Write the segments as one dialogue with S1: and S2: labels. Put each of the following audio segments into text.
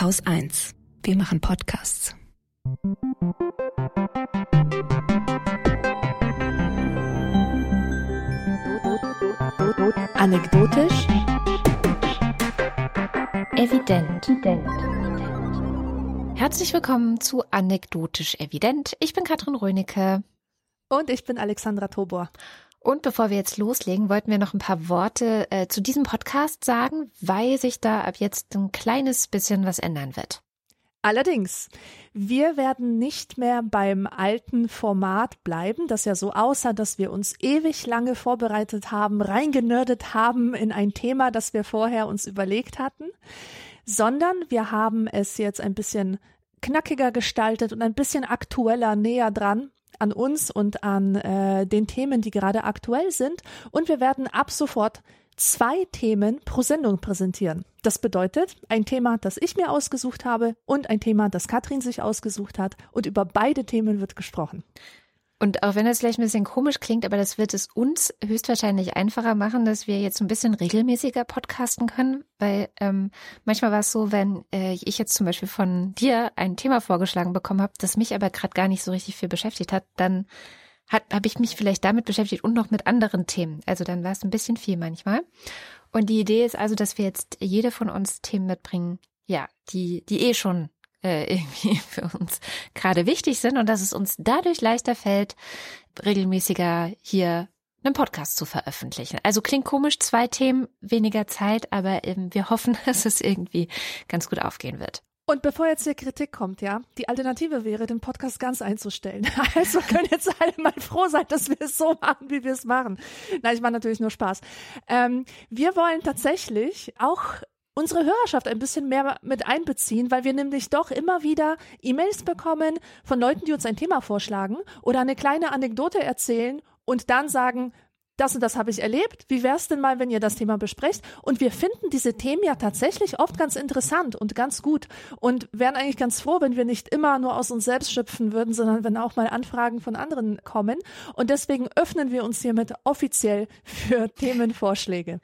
S1: Haus 1. Wir machen Podcasts.
S2: Anekdotisch.
S3: Evident. Herzlich willkommen zu Anekdotisch Evident. Ich bin Katrin Rönecke.
S2: Und ich bin Alexandra Tobor.
S3: Und bevor wir jetzt loslegen, wollten wir noch ein paar Worte äh, zu diesem Podcast sagen, weil sich da ab jetzt ein kleines bisschen was ändern wird.
S2: Allerdings, wir werden nicht mehr beim alten Format bleiben, das ja so aussah, dass wir uns ewig lange vorbereitet haben, reingenördet haben in ein Thema, das wir vorher uns überlegt hatten, sondern wir haben es jetzt ein bisschen knackiger gestaltet und ein bisschen aktueller näher dran an uns und an äh, den Themen, die gerade aktuell sind. Und wir werden ab sofort zwei Themen pro Sendung präsentieren. Das bedeutet, ein Thema, das ich mir ausgesucht habe und ein Thema, das Katrin sich ausgesucht hat. Und über beide Themen wird gesprochen.
S3: Und auch wenn das vielleicht ein bisschen komisch klingt, aber das wird es uns höchstwahrscheinlich einfacher machen, dass wir jetzt ein bisschen regelmäßiger podcasten können, weil ähm, manchmal war es so, wenn äh, ich jetzt zum Beispiel von dir ein Thema vorgeschlagen bekommen habe, das mich aber gerade gar nicht so richtig viel beschäftigt hat, dann habe ich mich vielleicht damit beschäftigt und noch mit anderen Themen. Also dann war es ein bisschen viel manchmal. Und die Idee ist also, dass wir jetzt jede von uns Themen mitbringen, ja, die, die eh schon äh, irgendwie für uns gerade wichtig sind und dass es uns dadurch leichter fällt, regelmäßiger hier einen Podcast zu veröffentlichen. Also klingt komisch, zwei Themen, weniger Zeit, aber ähm, wir hoffen, dass es irgendwie ganz gut aufgehen wird.
S2: Und bevor jetzt hier Kritik kommt, ja, die Alternative wäre, den Podcast ganz einzustellen. Also können jetzt alle mal froh sein, dass wir es so machen, wie wir es machen. Nein, ich mache natürlich nur Spaß. Ähm, wir wollen tatsächlich auch unsere Hörerschaft ein bisschen mehr mit einbeziehen, weil wir nämlich doch immer wieder E-Mails bekommen von Leuten, die uns ein Thema vorschlagen oder eine kleine Anekdote erzählen und dann sagen, das und das habe ich erlebt. Wie wäre es denn mal, wenn ihr das Thema besprecht? Und wir finden diese Themen ja tatsächlich oft ganz interessant und ganz gut und wären eigentlich ganz froh, wenn wir nicht immer nur aus uns selbst schöpfen würden, sondern wenn auch mal Anfragen von anderen kommen. Und deswegen öffnen wir uns hiermit offiziell für Themenvorschläge.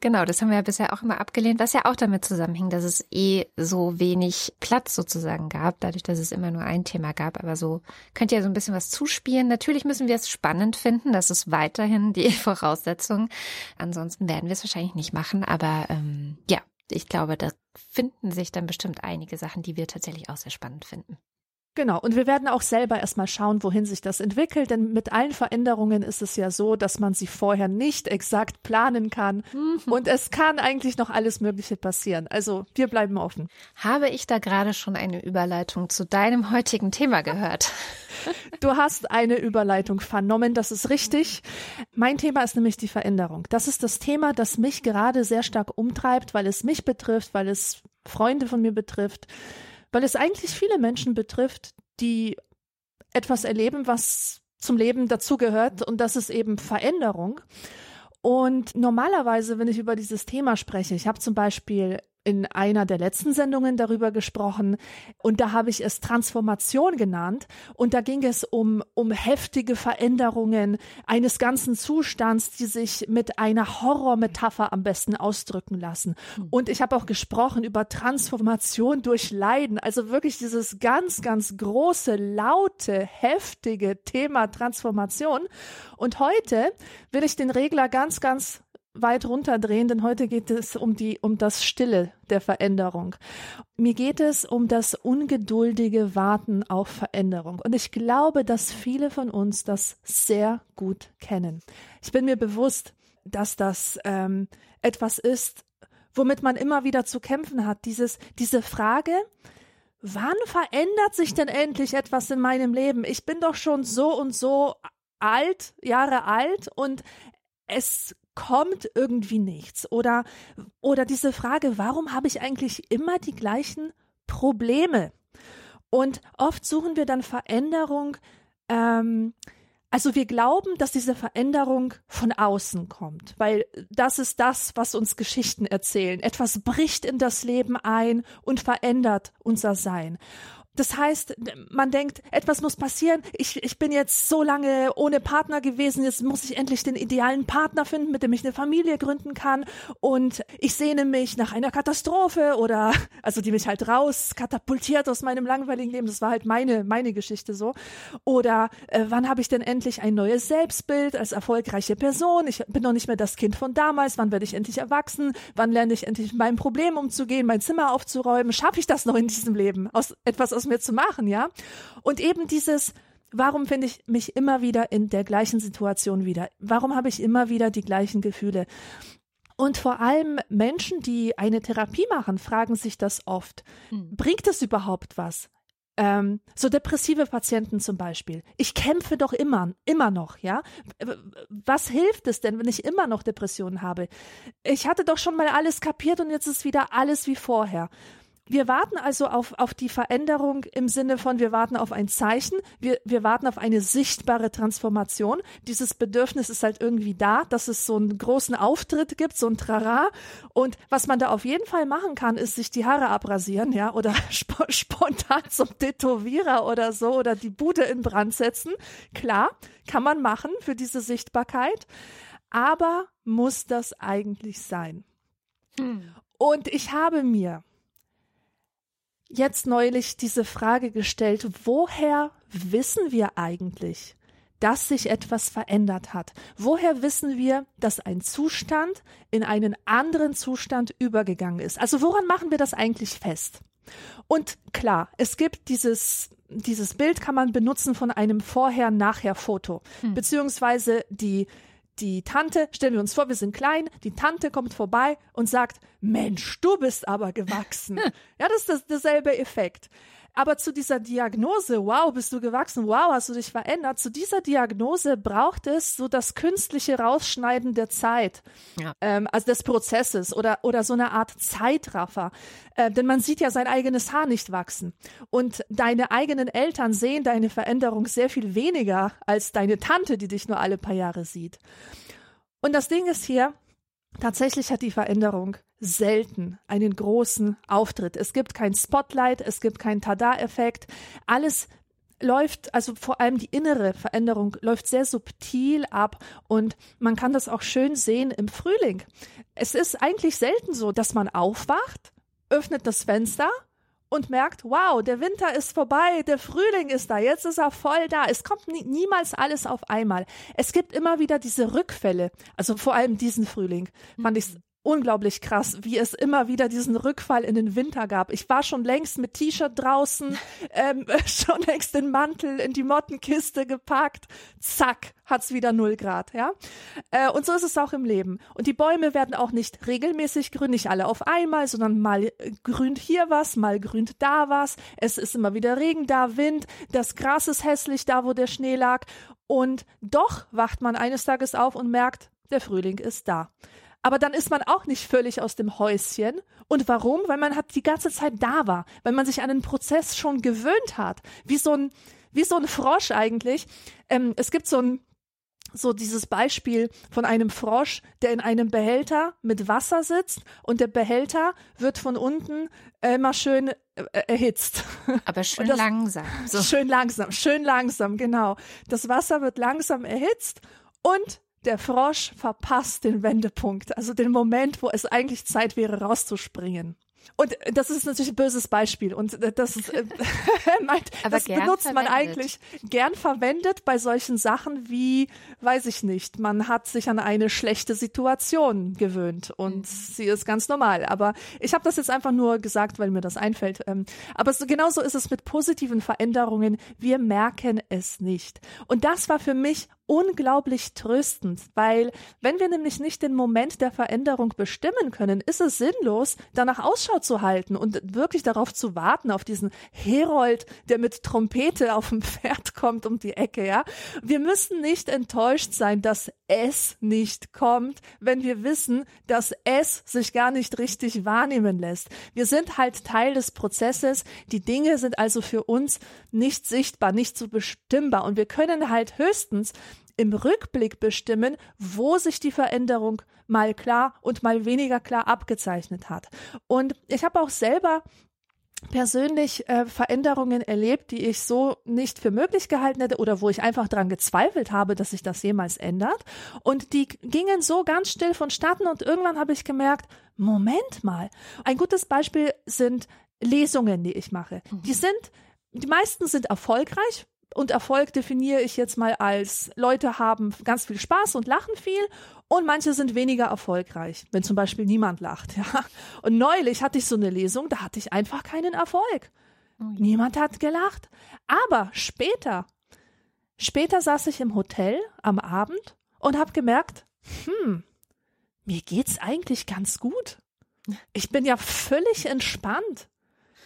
S3: Genau, das haben wir ja bisher auch immer abgelehnt, was ja auch damit zusammenhing, dass es eh so wenig Platz sozusagen gab, dadurch, dass es immer nur ein Thema gab. Aber so könnt ihr so ein bisschen was zuspielen. Natürlich müssen wir es spannend finden, dass es weiter weiterhin die Voraussetzung. Ansonsten werden wir es wahrscheinlich nicht machen, aber ähm, ja, ich glaube, da finden sich dann bestimmt einige Sachen, die wir tatsächlich auch sehr spannend finden.
S2: Genau, und wir werden auch selber erstmal schauen, wohin sich das entwickelt, denn mit allen Veränderungen ist es ja so, dass man sie vorher nicht exakt planen kann mhm. und es kann eigentlich noch alles Mögliche passieren. Also wir bleiben offen.
S3: Habe ich da gerade schon eine Überleitung zu deinem heutigen Thema gehört?
S2: Du hast eine Überleitung vernommen, das ist richtig. Mein Thema ist nämlich die Veränderung. Das ist das Thema, das mich gerade sehr stark umtreibt, weil es mich betrifft, weil es Freunde von mir betrifft weil es eigentlich viele Menschen betrifft, die etwas erleben, was zum Leben dazugehört und das ist eben Veränderung. Und normalerweise, wenn ich über dieses Thema spreche, ich habe zum Beispiel in einer der letzten Sendungen darüber gesprochen und da habe ich es Transformation genannt und da ging es um, um heftige Veränderungen eines ganzen Zustands, die sich mit einer Horrormetapher am besten ausdrücken lassen. Hm. Und ich habe auch gesprochen über Transformation durch Leiden, also wirklich dieses ganz, ganz große, laute, heftige Thema Transformation. Und heute will ich den Regler ganz, ganz weit runterdrehen, denn heute geht es um die, um das Stille der Veränderung. Mir geht es um das ungeduldige Warten auf Veränderung. Und ich glaube, dass viele von uns das sehr gut kennen. Ich bin mir bewusst, dass das ähm, etwas ist, womit man immer wieder zu kämpfen hat. Dieses, diese Frage, wann verändert sich denn endlich etwas in meinem Leben? Ich bin doch schon so und so alt, Jahre alt und es kommt irgendwie nichts. Oder, oder diese Frage, warum habe ich eigentlich immer die gleichen Probleme? Und oft suchen wir dann Veränderung, ähm, also wir glauben, dass diese Veränderung von außen kommt, weil das ist das, was uns Geschichten erzählen. Etwas bricht in das Leben ein und verändert unser Sein. Das heißt, man denkt, etwas muss passieren. Ich, ich bin jetzt so lange ohne Partner gewesen. Jetzt muss ich endlich den idealen Partner finden, mit dem ich eine Familie gründen kann. Und ich sehne mich nach einer Katastrophe oder, also die mich halt raus katapultiert aus meinem langweiligen Leben. Das war halt meine, meine Geschichte so. Oder äh, wann habe ich denn endlich ein neues Selbstbild als erfolgreiche Person? Ich bin noch nicht mehr das Kind von damals. Wann werde ich endlich erwachsen? Wann lerne ich endlich mit meinem Problem umzugehen, mein Zimmer aufzuräumen? Schaffe ich das noch in diesem Leben? Aus etwas aus mir zu machen, ja? Und eben dieses, warum finde ich mich immer wieder in der gleichen Situation wieder? Warum habe ich immer wieder die gleichen Gefühle? Und vor allem Menschen, die eine Therapie machen, fragen sich das oft. Hm. Bringt es überhaupt was? Ähm, so depressive Patienten zum Beispiel. Ich kämpfe doch immer, immer noch, ja. Was hilft es denn, wenn ich immer noch Depressionen habe? Ich hatte doch schon mal alles kapiert und jetzt ist wieder alles wie vorher. Wir warten also auf, auf die Veränderung im Sinne von, wir warten auf ein Zeichen, wir, wir warten auf eine sichtbare Transformation. Dieses Bedürfnis ist halt irgendwie da, dass es so einen großen Auftritt gibt, so ein Trara. Und was man da auf jeden Fall machen kann, ist sich die Haare abrasieren, ja, oder sp spontan zum Tätowierer oder so, oder die Bude in Brand setzen. Klar, kann man machen für diese Sichtbarkeit. Aber muss das eigentlich sein? Hm. Und ich habe mir jetzt neulich diese Frage gestellt, woher wissen wir eigentlich, dass sich etwas verändert hat? Woher wissen wir, dass ein Zustand in einen anderen Zustand übergegangen ist? Also woran machen wir das eigentlich fest? Und klar, es gibt dieses dieses Bild kann man benutzen von einem Vorher-Nachher-Foto, hm. beziehungsweise die die Tante, stellen wir uns vor, wir sind klein, die Tante kommt vorbei und sagt, Mensch, du bist aber gewachsen. ja, das ist das, derselbe Effekt. Aber zu dieser Diagnose, wow, bist du gewachsen, wow, hast du dich verändert, zu dieser Diagnose braucht es so das künstliche Rausschneiden der Zeit, ja. ähm, also des Prozesses oder, oder so eine Art Zeitraffer. Äh, denn man sieht ja sein eigenes Haar nicht wachsen. Und deine eigenen Eltern sehen deine Veränderung sehr viel weniger als deine Tante, die dich nur alle paar Jahre sieht. Und das Ding ist hier, Tatsächlich hat die Veränderung selten einen großen Auftritt. Es gibt kein Spotlight, es gibt keinen Tada-Effekt. Alles läuft, also vor allem die innere Veränderung läuft sehr subtil ab und man kann das auch schön sehen im Frühling. Es ist eigentlich selten so, dass man aufwacht, öffnet das Fenster und merkt, wow, der Winter ist vorbei, der Frühling ist da, jetzt ist er voll da. Es kommt nie, niemals alles auf einmal. Es gibt immer wieder diese Rückfälle, also vor allem diesen Frühling fand ich unglaublich krass, wie es immer wieder diesen Rückfall in den Winter gab. Ich war schon längst mit T-Shirt draußen, ähm, schon längst den Mantel in die Mottenkiste gepackt. Zack, hat's wieder null Grad, ja. Äh, und so ist es auch im Leben. Und die Bäume werden auch nicht regelmäßig grün, nicht alle auf einmal, sondern mal äh, grünt hier was, mal grünt da was. Es ist immer wieder Regen da, Wind, das Gras ist hässlich da, wo der Schnee lag. Und doch wacht man eines Tages auf und merkt, der Frühling ist da. Aber dann ist man auch nicht völlig aus dem Häuschen. Und warum? Weil man hat die ganze Zeit da war, weil man sich an den Prozess schon gewöhnt hat. Wie so ein, wie so ein Frosch eigentlich. Ähm, es gibt so ein, so dieses Beispiel von einem Frosch, der in einem Behälter mit Wasser sitzt und der Behälter wird von unten immer schön äh, erhitzt.
S3: Aber schön das, langsam.
S2: So. Schön langsam, schön langsam, genau. Das Wasser wird langsam erhitzt und der Frosch verpasst den Wendepunkt, also den Moment, wo es eigentlich Zeit wäre, rauszuspringen. Und das ist natürlich ein böses Beispiel und das, äh, meint, das benutzt verwendet. man eigentlich gern verwendet bei solchen Sachen wie, weiß ich nicht, man hat sich an eine schlechte Situation gewöhnt und mhm. sie ist ganz normal. Aber ich habe das jetzt einfach nur gesagt, weil mir das einfällt. Ähm, aber so, genauso ist es mit positiven Veränderungen. Wir merken es nicht. Und das war für mich unglaublich tröstend, weil wenn wir nämlich nicht den Moment der Veränderung bestimmen können, ist es sinnlos, danach Ausschau zu halten und wirklich darauf zu warten, auf diesen Herold, der mit Trompete auf dem Pferd kommt um die Ecke, ja. Wir müssen nicht enttäuscht sein, dass es nicht kommt, wenn wir wissen, dass es sich gar nicht richtig wahrnehmen lässt. Wir sind halt Teil des Prozesses. Die Dinge sind also für uns nicht sichtbar, nicht so bestimmbar und wir können halt höchstens im Rückblick bestimmen, wo sich die Veränderung mal klar und mal weniger klar abgezeichnet hat. Und ich habe auch selber persönlich äh, Veränderungen erlebt, die ich so nicht für möglich gehalten hätte oder wo ich einfach dran gezweifelt habe, dass sich das jemals ändert. Und die gingen so ganz still vonstatten und irgendwann habe ich gemerkt, Moment mal. Ein gutes Beispiel sind Lesungen, die ich mache. Mhm. Die sind, die meisten sind erfolgreich, und Erfolg definiere ich jetzt mal als Leute haben ganz viel Spaß und lachen viel und manche sind weniger erfolgreich, wenn zum Beispiel niemand lacht. Ja. Und neulich hatte ich so eine Lesung, da hatte ich einfach keinen Erfolg. Oh niemand hat gelacht. Aber später, später saß ich im Hotel am Abend und habe gemerkt, hm, mir geht's eigentlich ganz gut. Ich bin ja völlig entspannt.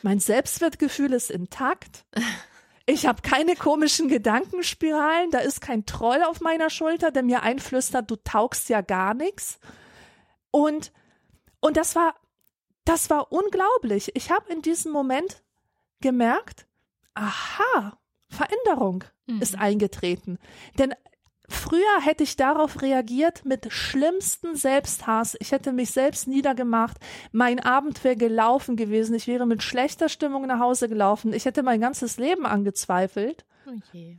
S2: Mein Selbstwertgefühl ist intakt. Ich habe keine komischen Gedankenspiralen, da ist kein Troll auf meiner Schulter, der mir einflüstert, du taugst ja gar nichts. Und und das war das war unglaublich. Ich habe in diesem Moment gemerkt, aha, Veränderung mhm. ist eingetreten. Denn Früher hätte ich darauf reagiert mit schlimmsten Selbsthass. Ich hätte mich selbst niedergemacht. Mein Abend wäre gelaufen gewesen. Ich wäre mit schlechter Stimmung nach Hause gelaufen. Ich hätte mein ganzes Leben angezweifelt. Okay.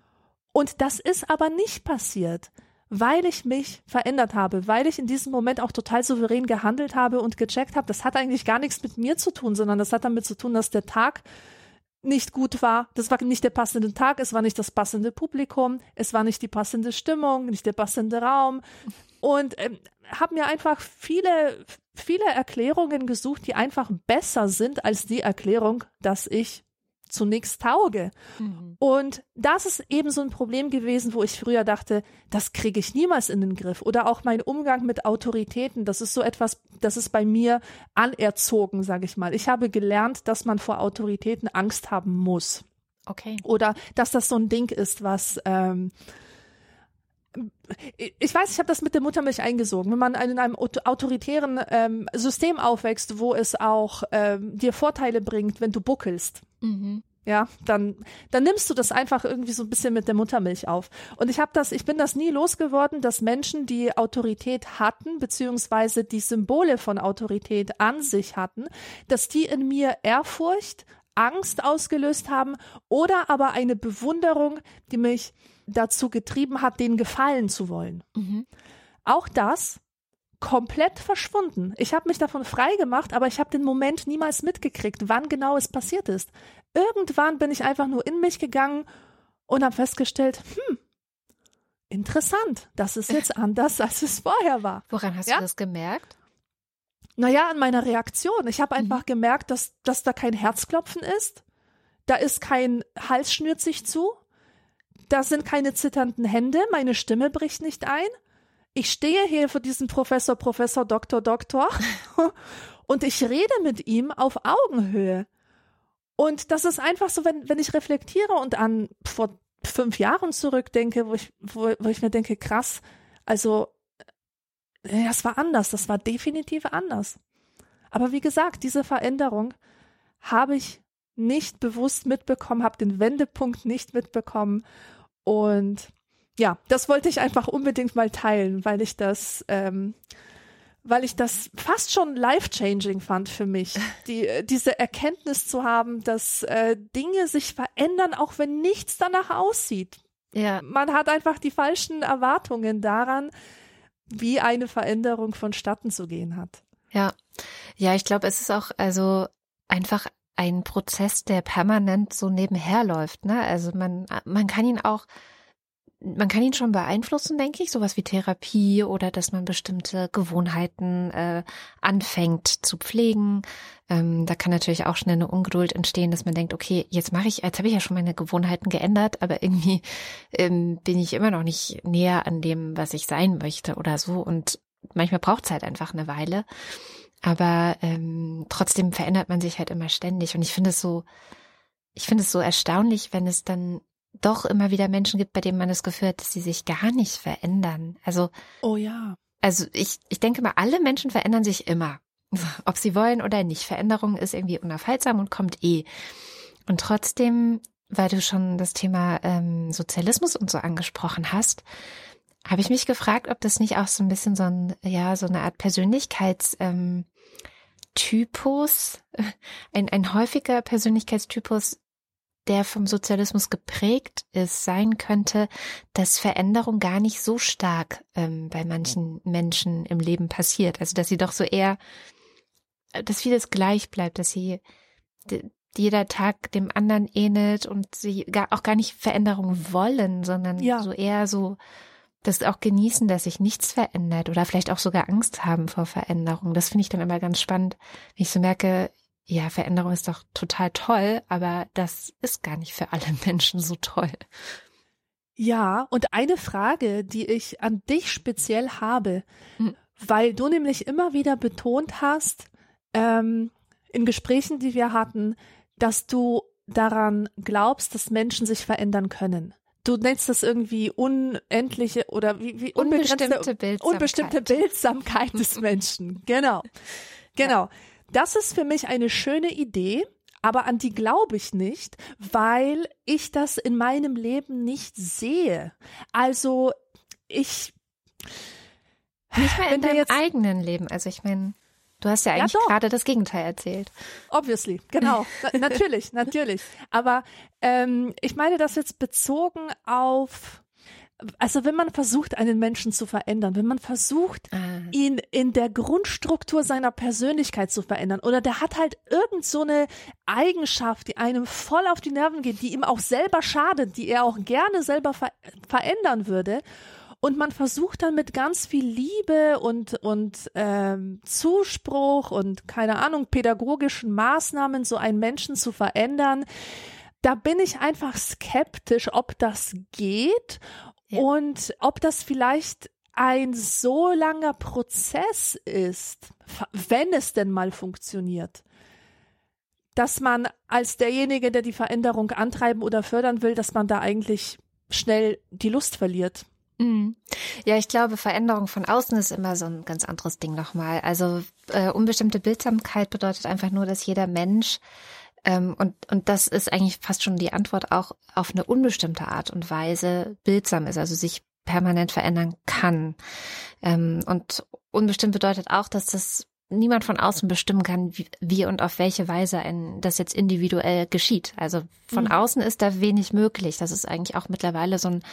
S2: Und das ist aber nicht passiert, weil ich mich verändert habe, weil ich in diesem Moment auch total souverän gehandelt habe und gecheckt habe, das hat eigentlich gar nichts mit mir zu tun, sondern das hat damit zu tun, dass der Tag nicht gut war. Das war nicht der passende Tag, es war nicht das passende Publikum, es war nicht die passende Stimmung, nicht der passende Raum. Und ähm, habe mir einfach viele, viele Erklärungen gesucht, die einfach besser sind als die Erklärung, dass ich zunächst tauge. Mhm. Und das ist eben so ein Problem gewesen, wo ich früher dachte, das kriege ich niemals in den Griff. Oder auch mein Umgang mit Autoritäten, das ist so etwas, das ist bei mir anerzogen, sage ich mal. Ich habe gelernt, dass man vor Autoritäten Angst haben muss.
S3: Okay.
S2: Oder dass das so ein Ding ist, was ähm, ich weiß, ich habe das mit der Muttermilch eingesogen. Wenn man in einem autoritären ähm, System aufwächst, wo es auch ähm, dir Vorteile bringt, wenn du buckelst, mhm. ja, dann dann nimmst du das einfach irgendwie so ein bisschen mit der Muttermilch auf. Und ich habe das, ich bin das nie losgeworden, dass Menschen, die Autorität hatten beziehungsweise die Symbole von Autorität an sich hatten, dass die in mir Ehrfurcht, Angst ausgelöst haben oder aber eine Bewunderung, die mich dazu getrieben hat, denen gefallen zu wollen. Mhm. Auch das komplett verschwunden. Ich habe mich davon frei gemacht, aber ich habe den Moment niemals mitgekriegt, wann genau es passiert ist. Irgendwann bin ich einfach nur in mich gegangen und habe festgestellt, hm, interessant, das ist jetzt anders, als es vorher war.
S3: Woran hast ja? du das gemerkt?
S2: Naja, an meiner Reaktion. Ich habe einfach mhm. gemerkt, dass, dass da kein Herzklopfen ist. Da ist kein Hals schnürt sich zu. Da sind keine zitternden Hände, meine Stimme bricht nicht ein. Ich stehe hier vor diesem Professor, Professor, Doktor, Doktor und ich rede mit ihm auf Augenhöhe. Und das ist einfach so, wenn, wenn ich reflektiere und an vor fünf Jahren zurückdenke, wo ich, wo, wo ich mir denke, krass, also äh, das war anders, das war definitiv anders. Aber wie gesagt, diese Veränderung habe ich nicht bewusst mitbekommen, habe den Wendepunkt nicht mitbekommen und ja, das wollte ich einfach unbedingt mal teilen, weil ich das, ähm, weil ich das fast schon life-changing fand für mich, die, diese Erkenntnis zu haben, dass äh, Dinge sich verändern, auch wenn nichts danach aussieht. Ja. Man hat einfach die falschen Erwartungen daran, wie eine Veränderung vonstatten zu gehen hat.
S3: Ja, ja, ich glaube, es ist auch also einfach ein Prozess, der permanent so nebenher läuft. Ne? Also man, man kann ihn auch, man kann ihn schon beeinflussen, denke ich, sowas wie Therapie oder dass man bestimmte Gewohnheiten äh, anfängt zu pflegen. Ähm, da kann natürlich auch schnell eine Ungeduld entstehen, dass man denkt, okay, jetzt mache ich, jetzt habe ich ja schon meine Gewohnheiten geändert, aber irgendwie ähm, bin ich immer noch nicht näher an dem, was ich sein möchte oder so. Und manchmal braucht es halt einfach eine Weile. Aber ähm, trotzdem verändert man sich halt immer ständig. Und ich finde es so, ich finde es so erstaunlich, wenn es dann doch immer wieder Menschen gibt, bei denen man das Gefühl hat, dass sie sich gar nicht verändern. Also,
S2: oh ja.
S3: Also ich, ich denke mal, alle Menschen verändern sich immer. Ob sie wollen oder nicht. Veränderung ist irgendwie unaufhaltsam und kommt eh. Und trotzdem, weil du schon das Thema ähm, Sozialismus und so angesprochen hast, habe ich mich gefragt, ob das nicht auch so ein bisschen so ein, ja, so eine Art Persönlichkeits, ähm, Typus, ein, ein häufiger Persönlichkeitstypus, der vom Sozialismus geprägt ist, sein könnte, dass Veränderung gar nicht so stark ähm, bei manchen Menschen im Leben passiert. Also dass sie doch so eher, dass vieles gleich bleibt, dass sie jeder Tag dem anderen ähnelt und sie gar, auch gar nicht Veränderung wollen, sondern ja. so eher so das auch genießen, dass sich nichts verändert oder vielleicht auch sogar Angst haben vor Veränderung. Das finde ich dann immer ganz spannend, wenn ich so merke, ja, Veränderung ist doch total toll, aber das ist gar nicht für alle Menschen so toll.
S2: Ja, und eine Frage, die ich an dich speziell habe, mhm. weil du nämlich immer wieder betont hast, ähm, in Gesprächen, die wir hatten, dass du daran glaubst, dass Menschen sich verändern können. Du nennst das irgendwie unendliche oder wie, wie
S3: unbestimmte Bildsamkeit.
S2: unbestimmte Bildsamkeit des Menschen. Genau. Genau. Ja. Das ist für mich eine schöne Idee, aber an die glaube ich nicht, weil ich das in meinem Leben nicht sehe. Also ich
S3: nicht mehr in deinem jetzt, eigenen Leben. Also ich meine, du hast ja eigentlich ja, gerade das Gegenteil erzählt.
S2: Obviously, genau. natürlich, natürlich. Aber ähm, ich meine das jetzt bezogen auf also wenn man versucht, einen Menschen zu verändern, wenn man versucht, ah. ihn in der Grundstruktur seiner Persönlichkeit zu verändern, oder der hat halt irgend so eine Eigenschaft, die einem voll auf die Nerven geht, die ihm auch selber schadet, die er auch gerne selber ver verändern würde. Und man versucht dann mit ganz viel Liebe und, und ähm, Zuspruch und keine Ahnung, pädagogischen Maßnahmen so einen Menschen zu verändern da bin ich einfach skeptisch, ob das geht und ob das vielleicht ein so langer Prozess ist, wenn es denn mal funktioniert, dass man als derjenige, der die Veränderung antreiben oder fördern will, dass man da eigentlich schnell die Lust verliert.
S3: Mhm. Ja, ich glaube, Veränderung von außen ist immer so ein ganz anderes Ding nochmal. Also äh, unbestimmte Bildsamkeit bedeutet einfach nur, dass jeder Mensch und, und das ist eigentlich fast schon die Antwort auch auf eine unbestimmte Art und Weise bildsam ist, also sich permanent verändern kann. Ähm, und unbestimmt bedeutet auch, dass das niemand von außen bestimmen kann, wie, wie und auf welche Weise ein, das jetzt individuell geschieht. Also von mhm. außen ist da wenig möglich. Das ist eigentlich auch mittlerweile so ein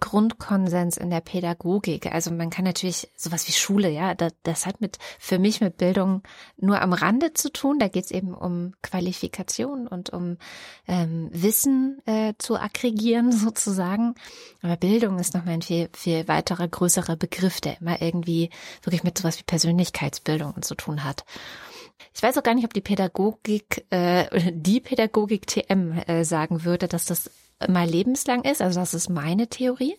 S3: Grundkonsens in der Pädagogik. Also man kann natürlich sowas wie Schule, ja, das, das hat mit für mich mit Bildung nur am Rande zu tun. Da geht es eben um Qualifikation und um ähm, Wissen äh, zu aggregieren sozusagen. Aber Bildung ist nochmal ein viel, viel weiterer, größerer Begriff, der immer irgendwie wirklich mit sowas wie Persönlichkeitsbildung zu tun hat. Ich weiß auch gar nicht, ob die Pädagogik, äh, die Pädagogik TM äh, sagen würde, dass das mal lebenslang ist. Also das ist meine Theorie.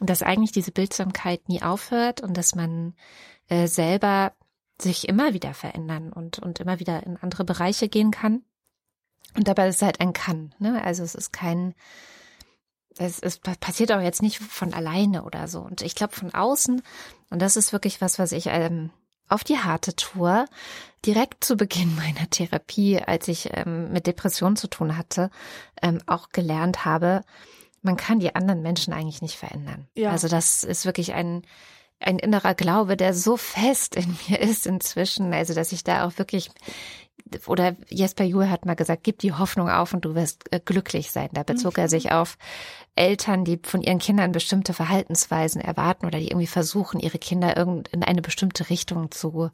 S3: Und dass eigentlich diese Bildsamkeit nie aufhört und dass man äh, selber sich immer wieder verändern und, und immer wieder in andere Bereiche gehen kann. Und dabei ist es halt ein Kann. Ne? Also es ist kein, es, es passiert auch jetzt nicht von alleine oder so. Und ich glaube von außen, und das ist wirklich was, was ich ähm, auf die harte Tour direkt zu Beginn meiner Therapie, als ich ähm, mit Depressionen zu tun hatte, ähm, auch gelernt habe, man kann die anderen Menschen eigentlich nicht verändern. Ja. Also das ist wirklich ein, ein innerer Glaube, der so fest in mir ist inzwischen, also dass ich da auch wirklich oder Jesper Juhl hat mal gesagt, gib die Hoffnung auf und du wirst äh, glücklich sein. Da bezog mhm. er sich auf Eltern, die von ihren Kindern bestimmte Verhaltensweisen erwarten oder die irgendwie versuchen, ihre Kinder in eine bestimmte Richtung zu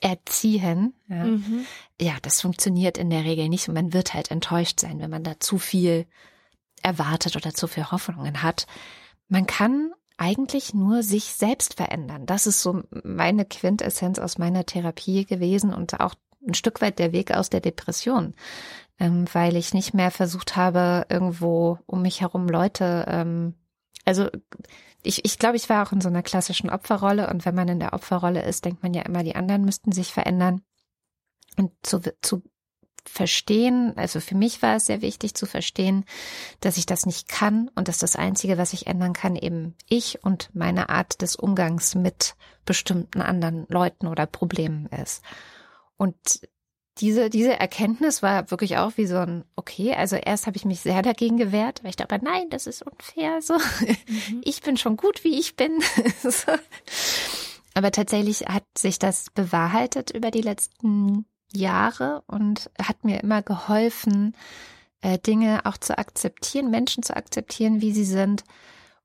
S3: erziehen. Ja. Mhm. ja, das funktioniert in der Regel nicht und man wird halt enttäuscht sein, wenn man da zu viel erwartet oder zu viel Hoffnungen hat. Man kann eigentlich nur sich selbst verändern. Das ist so meine Quintessenz aus meiner Therapie gewesen und auch ein Stück weit der Weg aus der Depression, ähm, weil ich nicht mehr versucht habe, irgendwo um mich herum Leute, ähm, also ich, ich glaube, ich war auch in so einer klassischen Opferrolle und wenn man in der Opferrolle ist, denkt man ja immer, die anderen müssten sich verändern. Und zu, zu verstehen, also für mich war es sehr wichtig zu verstehen, dass ich das nicht kann und dass das Einzige, was ich ändern kann, eben ich und meine Art des Umgangs mit bestimmten anderen Leuten oder Problemen ist. Und diese, diese Erkenntnis war wirklich auch wie so ein, okay, also erst habe ich mich sehr dagegen gewehrt, weil ich dachte, nein, das ist unfair, so. Mhm. Ich bin schon gut, wie ich bin. so. Aber tatsächlich hat sich das bewahrheitet über die letzten Jahre und hat mir immer geholfen, äh, Dinge auch zu akzeptieren, Menschen zu akzeptieren, wie sie sind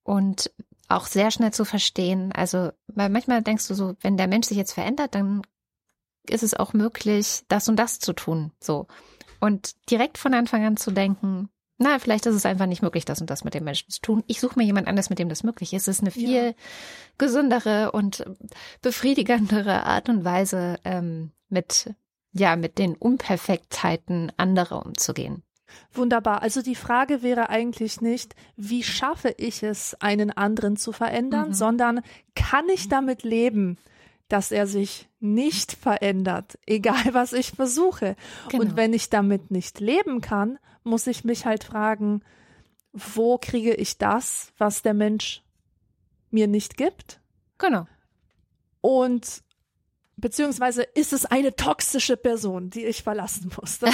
S3: und auch sehr schnell zu verstehen. Also, weil manchmal denkst du so, wenn der Mensch sich jetzt verändert, dann ist es auch möglich, das und das zu tun. So. Und direkt von Anfang an zu denken, na, vielleicht ist es einfach nicht möglich, das und das mit dem Menschen zu tun. Ich suche mir jemand anders, mit dem das möglich ist. Es ist eine viel ja. gesündere und befriedigendere Art und Weise, ähm, mit, ja, mit den Unperfektheiten anderer umzugehen.
S2: Wunderbar. Also die Frage wäre eigentlich nicht, wie schaffe ich es, einen anderen zu verändern, mhm. sondern kann ich damit leben, dass er sich nicht verändert, egal was ich versuche. Genau. Und wenn ich damit nicht leben kann, muss ich mich halt fragen, wo kriege ich das, was der Mensch mir nicht gibt?
S3: Genau.
S2: Und beziehungsweise ist es eine toxische Person, die ich verlassen muss. Das,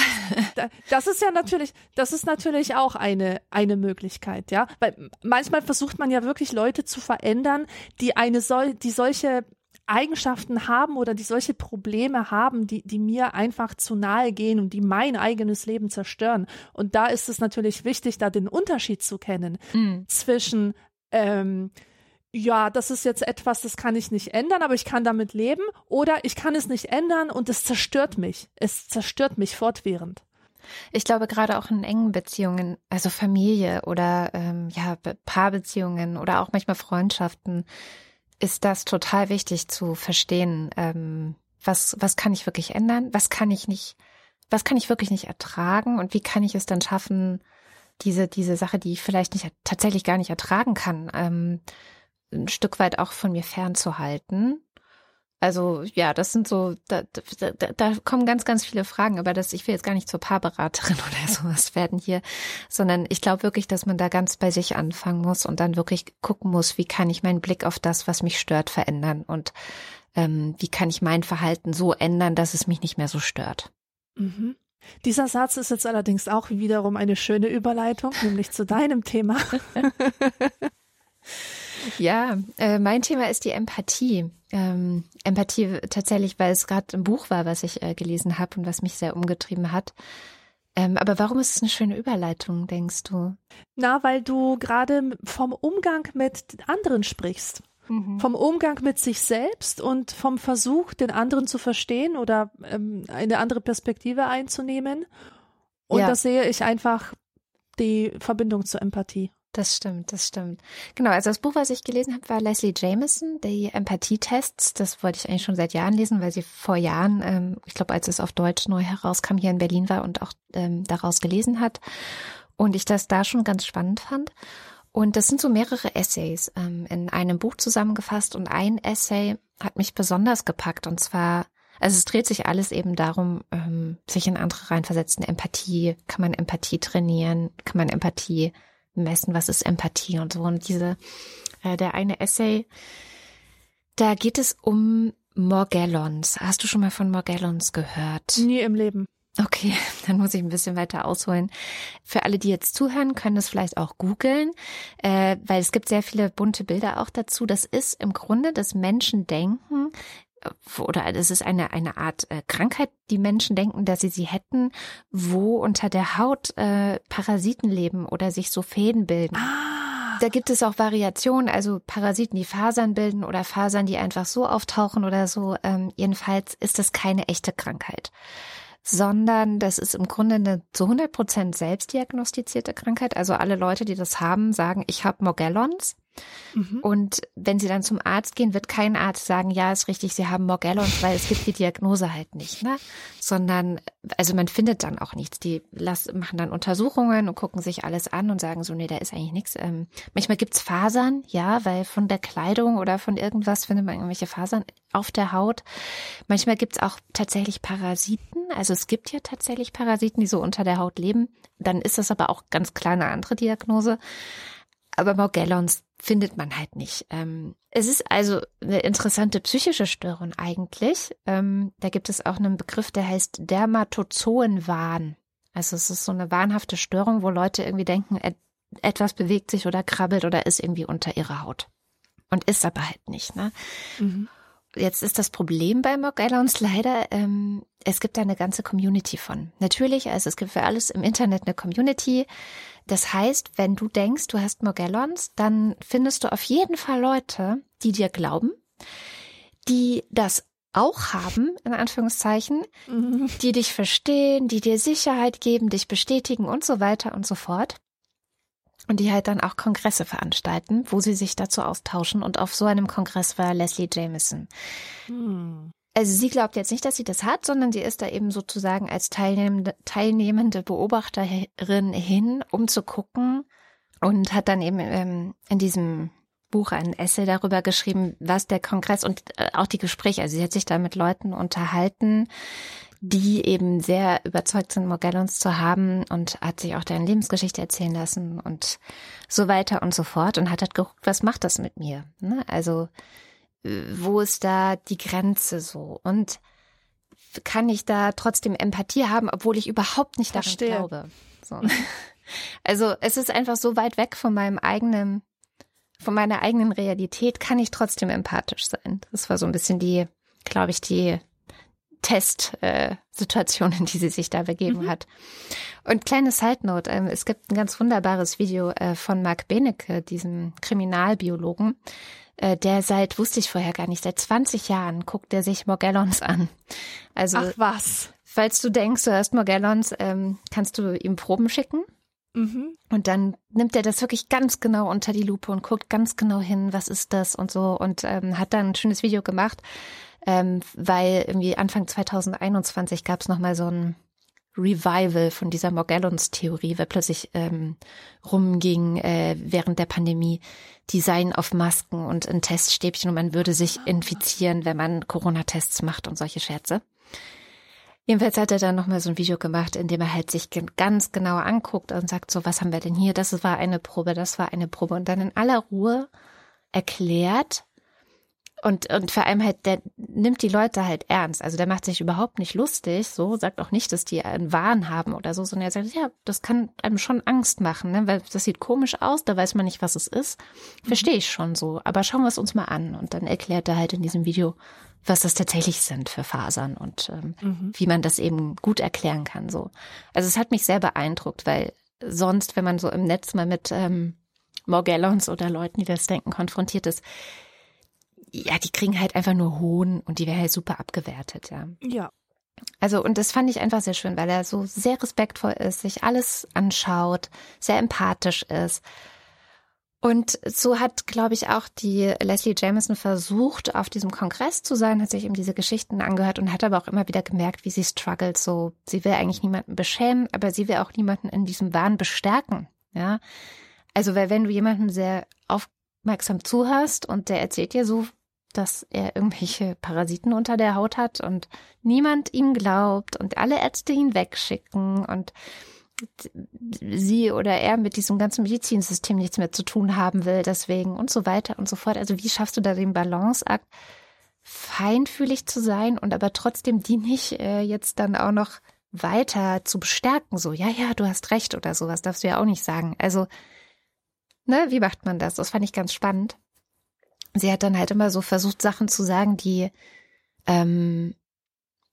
S2: das, ist ja natürlich, das ist natürlich auch eine, eine Möglichkeit, ja. Weil manchmal versucht man ja wirklich Leute zu verändern, die eine sol die solche Eigenschaften haben oder die solche Probleme haben, die, die mir einfach zu nahe gehen und die mein eigenes Leben zerstören. Und da ist es natürlich wichtig, da den Unterschied zu kennen mhm. zwischen, ähm, ja, das ist jetzt etwas, das kann ich nicht ändern, aber ich kann damit leben oder ich kann es nicht ändern und es zerstört mich. Es zerstört mich fortwährend.
S3: Ich glaube, gerade auch in engen Beziehungen, also Familie oder ähm, ja, Paarbeziehungen oder auch manchmal Freundschaften, ist das total wichtig zu verstehen. Ähm, was, was kann ich wirklich ändern? Was kann ich nicht, was kann ich wirklich nicht ertragen? Und wie kann ich es dann schaffen, diese, diese Sache, die ich vielleicht nicht tatsächlich gar nicht ertragen kann, ähm, ein Stück weit auch von mir fernzuhalten also ja, das sind so, da, da, da kommen ganz, ganz viele Fragen, aber das, ich will jetzt gar nicht zur Paarberaterin oder sowas werden hier, sondern ich glaube wirklich, dass man da ganz bei sich anfangen muss und dann wirklich gucken muss, wie kann ich meinen Blick auf das, was mich stört, verändern und ähm, wie kann ich mein Verhalten so ändern, dass es mich nicht mehr so stört.
S2: Mhm. Dieser Satz ist jetzt allerdings auch wiederum eine schöne Überleitung, nämlich zu deinem Thema.
S3: Ja, äh, mein Thema ist die Empathie. Ähm, Empathie tatsächlich, weil es gerade ein Buch war, was ich äh, gelesen habe und was mich sehr umgetrieben hat. Ähm, aber warum ist es eine schöne Überleitung, denkst du?
S2: Na, weil du gerade vom Umgang mit anderen sprichst. Mhm. Vom Umgang mit sich selbst und vom Versuch, den anderen zu verstehen oder ähm, eine andere Perspektive einzunehmen. Und ja. da sehe ich einfach die Verbindung zur Empathie.
S3: Das stimmt, das stimmt. Genau, also das Buch, was ich gelesen habe, war Leslie Jameson, die Empathietests. Das wollte ich eigentlich schon seit Jahren lesen, weil sie vor Jahren, ähm, ich glaube, als es auf Deutsch neu herauskam, hier in Berlin war und auch ähm, daraus gelesen hat. Und ich das da schon ganz spannend fand. Und das sind so mehrere Essays ähm, in einem Buch zusammengefasst. Und ein Essay hat mich besonders gepackt. Und zwar, also es dreht sich alles eben darum, ähm, sich in andere reinversetzen. Empathie, kann man Empathie trainieren, kann man Empathie messen, was ist Empathie und so. Und diese, äh, der eine Essay, da geht es um Morgellons. Hast du schon mal von Morgellons gehört?
S2: Nie im Leben.
S3: Okay, dann muss ich ein bisschen weiter ausholen. Für alle, die jetzt zuhören, können das vielleicht auch googeln, äh, weil es gibt sehr viele bunte Bilder auch dazu. Das ist im Grunde das Menschen denken, oder es ist eine, eine Art äh, Krankheit, die Menschen denken, dass sie sie hätten, wo unter der Haut äh, Parasiten leben oder sich so Fäden bilden.
S2: Ah.
S3: Da gibt es auch Variationen, also Parasiten, die Fasern bilden oder Fasern, die einfach so auftauchen oder so. Ähm, jedenfalls ist das keine echte Krankheit, sondern das ist im Grunde eine zu 100 Prozent selbstdiagnostizierte Krankheit. Also alle Leute, die das haben, sagen, ich habe Morgellons. Mhm. Und wenn sie dann zum Arzt gehen, wird kein Arzt sagen, ja, ist richtig, sie haben Morgellons, weil es gibt die Diagnose halt nicht, ne? Sondern, also man findet dann auch nichts. Die lassen, machen dann Untersuchungen und gucken sich alles an und sagen so, nee, da ist eigentlich nichts. Ähm, manchmal gibt's Fasern, ja, weil von der Kleidung oder von irgendwas findet man irgendwelche Fasern auf der Haut. Manchmal gibt's auch tatsächlich Parasiten. Also es gibt ja tatsächlich Parasiten, die so unter der Haut leben. Dann ist das aber auch ganz klar eine andere Diagnose. Aber Morgellons findet man halt nicht. Ähm, es ist also eine interessante psychische Störung eigentlich. Ähm, da gibt es auch einen Begriff, der heißt Dermatozoenwahn. Also es ist so eine wahnhafte Störung, wo Leute irgendwie denken, et etwas bewegt sich oder krabbelt oder ist irgendwie unter ihrer Haut. Und ist aber halt nicht. Ne? Mhm. Jetzt ist das Problem bei Morgellons leider, ähm, es gibt da eine ganze Community von. Natürlich, also es gibt für alles im Internet eine Community. Das heißt, wenn du denkst, du hast Morgellons, dann findest du auf jeden Fall Leute, die dir glauben, die das auch haben, in Anführungszeichen, mhm. die dich verstehen, die dir Sicherheit geben, dich bestätigen und so weiter und so fort. Und die halt dann auch Kongresse veranstalten, wo sie sich dazu austauschen. Und auf so einem Kongress war Leslie Jameson. Mhm. Also sie glaubt jetzt nicht, dass sie das hat, sondern sie ist da eben sozusagen als teilnehmende, teilnehmende Beobachterin hin, um zu gucken und hat dann eben ähm, in diesem Buch ein Essay darüber geschrieben, was der Kongress und äh, auch die Gespräche, also sie hat sich da mit Leuten unterhalten, die eben sehr überzeugt sind, Morgellons zu haben und hat sich auch deren Lebensgeschichte erzählen lassen und so weiter und so fort und hat halt geguckt, was macht das mit mir? Ne? Also wo ist da die Grenze so? Und kann ich da trotzdem Empathie haben, obwohl ich überhaupt nicht daran Verstehe. glaube? So. Also es ist einfach so weit weg von meinem eigenen von meiner eigenen Realität kann ich trotzdem empathisch sein. Das war so ein bisschen die, glaube ich, die Testsituation, äh, in die sie sich da begeben mhm. hat. Und kleine Side Note, ähm, es gibt ein ganz wunderbares Video äh, von Mark Benecke, diesem Kriminalbiologen, äh, der seit, wusste ich vorher gar nicht, seit 20 Jahren guckt er sich Morgellons an.
S2: Also, Ach was.
S3: Falls du denkst, du hast Morgellons, ähm, kannst du ihm Proben schicken Mhm. Und dann nimmt er das wirklich ganz genau unter die Lupe und guckt ganz genau hin, was ist das und so und ähm, hat dann ein schönes Video gemacht, ähm, weil irgendwie Anfang 2021 gab es nochmal so ein Revival von dieser Morgellons-Theorie, weil plötzlich ähm, rumging äh, während der Pandemie Design auf Masken und ein Teststäbchen und man würde sich infizieren, wenn man Corona-Tests macht und solche Scherze. Jedenfalls hat er dann nochmal so ein Video gemacht, in dem er halt sich ganz genau anguckt und sagt so, was haben wir denn hier? Das war eine Probe, das war eine Probe. Und dann in aller Ruhe erklärt und, und vor allem halt, der nimmt die Leute halt ernst. Also der macht sich überhaupt nicht lustig, so, sagt auch nicht, dass die einen Wahn haben oder so, sondern er sagt, ja, das kann einem schon Angst machen, ne? weil das sieht komisch aus, da weiß man nicht, was es ist. Verstehe ich schon so, aber schauen wir es uns mal an. Und dann erklärt er halt in diesem Video, was das tatsächlich sind für Fasern und ähm, mhm. wie man das eben gut erklären kann. So, also es hat mich sehr beeindruckt, weil sonst, wenn man so im Netz mal mit ähm, Morgellons oder Leuten, die das denken, konfrontiert ist, ja, die kriegen halt einfach nur Hohn und die werden halt super abgewertet, ja.
S2: Ja.
S3: Also, und das fand ich einfach sehr schön, weil er so sehr respektvoll ist, sich alles anschaut, sehr empathisch ist und so hat, glaube ich, auch die Leslie Jameson versucht, auf diesem Kongress zu sein, hat sich eben diese Geschichten angehört und hat aber auch immer wieder gemerkt, wie sie struggelt. So, sie will eigentlich niemanden beschämen, aber sie will auch niemanden in diesem Wahn bestärken. Ja. Also, weil wenn du jemanden sehr aufmerksam zuhörst und der erzählt dir so, dass er irgendwelche Parasiten unter der Haut hat und niemand ihm glaubt und alle Ärzte ihn wegschicken und sie oder er mit diesem ganzen Medizinsystem nichts mehr zu tun haben will, deswegen und so weiter und so fort. Also wie schaffst du da den Balanceakt, feinfühlig zu sein und aber trotzdem die nicht äh, jetzt dann auch noch weiter zu bestärken, so, ja, ja, du hast recht oder sowas, darfst du ja auch nicht sagen. Also, ne, wie macht man das? Das fand ich ganz spannend. Sie hat dann halt immer so versucht, Sachen zu sagen, die ähm,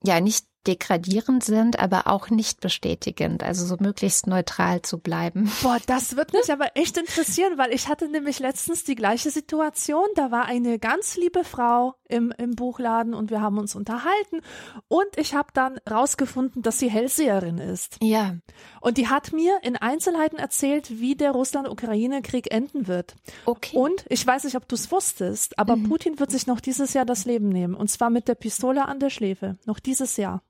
S3: ja nicht degradierend sind, aber auch nicht bestätigend, also so möglichst neutral zu bleiben.
S2: Boah, das wird mich aber echt interessieren, weil ich hatte nämlich letztens die gleiche Situation. Da war eine ganz liebe Frau im, im Buchladen und wir haben uns unterhalten und ich habe dann rausgefunden, dass sie Hellseherin ist.
S3: Ja.
S2: Und die hat mir in Einzelheiten erzählt, wie der Russland-Ukraine-Krieg enden wird.
S3: Okay.
S2: Und ich weiß nicht, ob du es wusstest, aber mhm. Putin wird sich noch dieses Jahr das Leben nehmen und zwar mit der Pistole an der Schläfe. Noch dieses Jahr.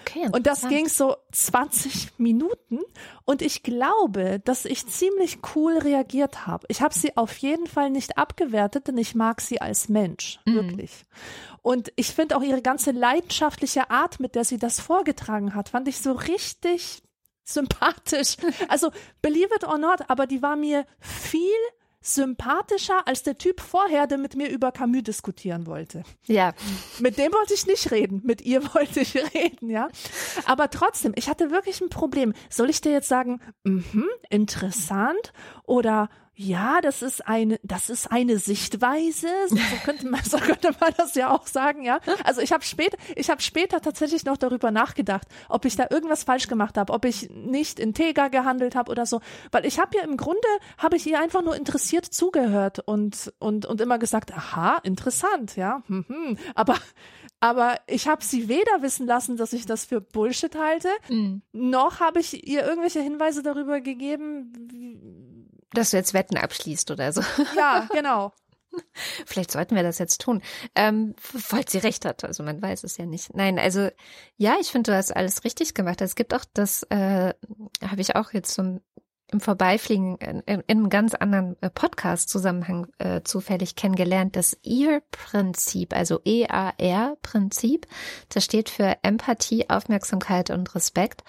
S3: Okay,
S2: und das ging so 20 Minuten und ich glaube, dass ich ziemlich cool reagiert habe. Ich habe sie auf jeden Fall nicht abgewertet, denn ich mag sie als Mensch, mhm. wirklich. Und ich finde auch ihre ganze leidenschaftliche Art, mit der sie das vorgetragen hat, fand ich so richtig sympathisch. Also, believe it or not, aber die war mir viel sympathischer als der Typ vorher, der mit mir über Camus diskutieren wollte.
S3: Ja.
S2: Mit dem wollte ich nicht reden, mit ihr wollte ich reden, ja. Aber trotzdem, ich hatte wirklich ein Problem. Soll ich dir jetzt sagen, mhm, interessant oder ja, das ist eine, das ist eine Sichtweise. So könnte man, so könnte man das ja auch sagen, ja. Also ich habe später, ich habe später tatsächlich noch darüber nachgedacht, ob ich da irgendwas falsch gemacht habe, ob ich nicht integer gehandelt habe oder so, weil ich habe ja im Grunde habe ich ihr einfach nur interessiert zugehört und und und immer gesagt, aha, interessant, ja. Hm, hm. Aber aber ich habe sie weder wissen lassen, dass ich das für Bullshit halte, mhm. noch habe ich ihr irgendwelche Hinweise darüber gegeben,
S3: dass du jetzt Wetten abschließt oder so.
S2: Ja, genau.
S3: Vielleicht sollten wir das jetzt tun, ähm, falls sie recht hat. Also man weiß es ja nicht. Nein, also ja, ich finde, du hast alles richtig gemacht. Es gibt auch das, äh, habe ich auch jetzt so im Vorbeifliegen in, in einem ganz anderen äh, Podcast-Zusammenhang äh, zufällig kennengelernt, das EAR-Prinzip, also E-A-R-Prinzip. Das steht für Empathie, Aufmerksamkeit und Respekt.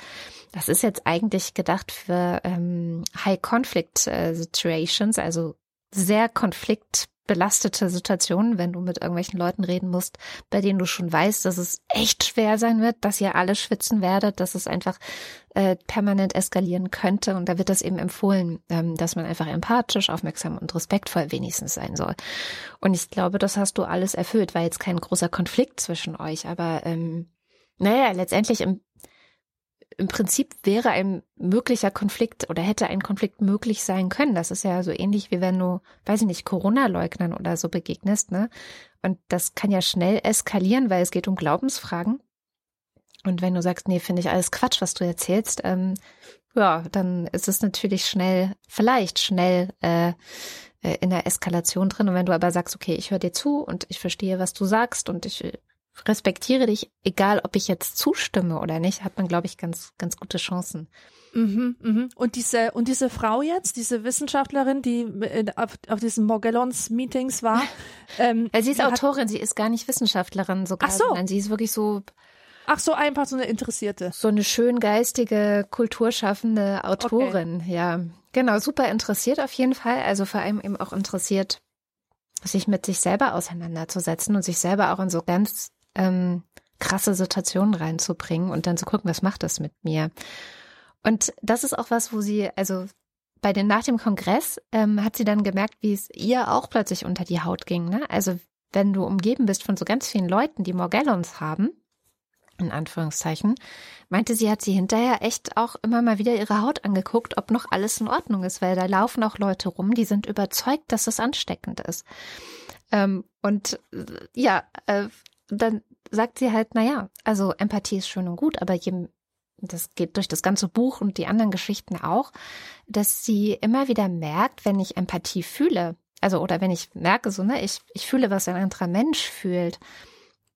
S3: Das ist jetzt eigentlich gedacht für ähm, High-Conflict-Situations, äh, also sehr konfliktbelastete Situationen, wenn du mit irgendwelchen Leuten reden musst, bei denen du schon weißt, dass es echt schwer sein wird, dass ihr alle schwitzen werdet, dass es einfach äh, permanent eskalieren könnte. Und da wird das eben empfohlen, ähm, dass man einfach empathisch, aufmerksam und respektvoll wenigstens sein soll. Und ich glaube, das hast du alles erfüllt. War jetzt kein großer Konflikt zwischen euch, aber ähm, naja, letztendlich im im Prinzip wäre ein möglicher Konflikt oder hätte ein Konflikt möglich sein können. Das ist ja so ähnlich wie wenn du, weiß ich nicht, Corona-Leugnern oder so begegnest, ne? Und das kann ja schnell eskalieren, weil es geht um Glaubensfragen. Und wenn du sagst, nee, finde ich alles Quatsch, was du erzählst, ähm, ja, dann ist es natürlich schnell, vielleicht schnell äh, äh in der Eskalation drin. Und wenn du aber sagst, okay, ich höre dir zu und ich verstehe, was du sagst und ich respektiere dich, egal ob ich jetzt zustimme oder nicht, hat man, glaube ich, ganz, ganz gute Chancen.
S2: Mhm, mhm. Und diese und diese Frau jetzt, diese Wissenschaftlerin, die äh, auf, auf diesen Morgellons-Meetings war,
S3: ähm, sie ist Autorin, sie ist gar nicht Wissenschaftlerin sogar,
S2: Ach so.
S3: sondern sie ist wirklich so
S2: Ach so, einfach so eine Interessierte.
S3: So eine schön geistige, kulturschaffende Autorin, okay. ja. Genau, super interessiert auf jeden Fall. Also vor allem eben auch interessiert, sich mit sich selber auseinanderzusetzen und sich selber auch in so ganz ähm, krasse Situationen reinzubringen und dann zu gucken, was macht das mit mir. Und das ist auch was, wo sie, also bei den nach dem Kongress ähm, hat sie dann gemerkt, wie es ihr auch plötzlich unter die Haut ging. Ne? Also wenn du umgeben bist von so ganz vielen Leuten, die Morgellons haben, in Anführungszeichen, meinte sie, hat sie hinterher echt auch immer mal wieder ihre Haut angeguckt, ob noch alles in Ordnung ist, weil da laufen auch Leute rum, die sind überzeugt, dass es ansteckend ist. Ähm, und äh, ja, äh, dann sagt sie halt, naja, also Empathie ist schön und gut, aber je, das geht durch das ganze Buch und die anderen Geschichten auch, dass sie immer wieder merkt, wenn ich Empathie fühle, also oder wenn ich merke, so, ne, ich, ich fühle, was ein anderer Mensch fühlt,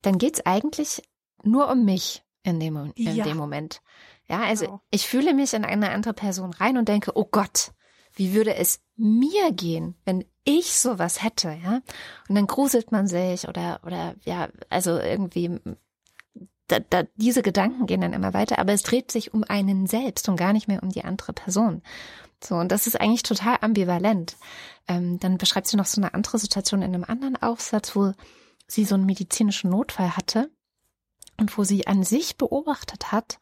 S3: dann geht's eigentlich nur um mich in dem, in ja. dem Moment. Ja, also genau. ich fühle mich in eine andere Person rein und denke, oh Gott, wie würde es mir gehen, wenn ich sowas hätte, ja? Und dann gruselt man sich oder, oder, ja, also irgendwie, da, da, diese Gedanken gehen dann immer weiter, aber es dreht sich um einen selbst und gar nicht mehr um die andere Person. So, und das ist eigentlich total ambivalent. Ähm, dann beschreibt sie noch so eine andere Situation in einem anderen Aufsatz, wo sie so einen medizinischen Notfall hatte und wo sie an sich beobachtet hat,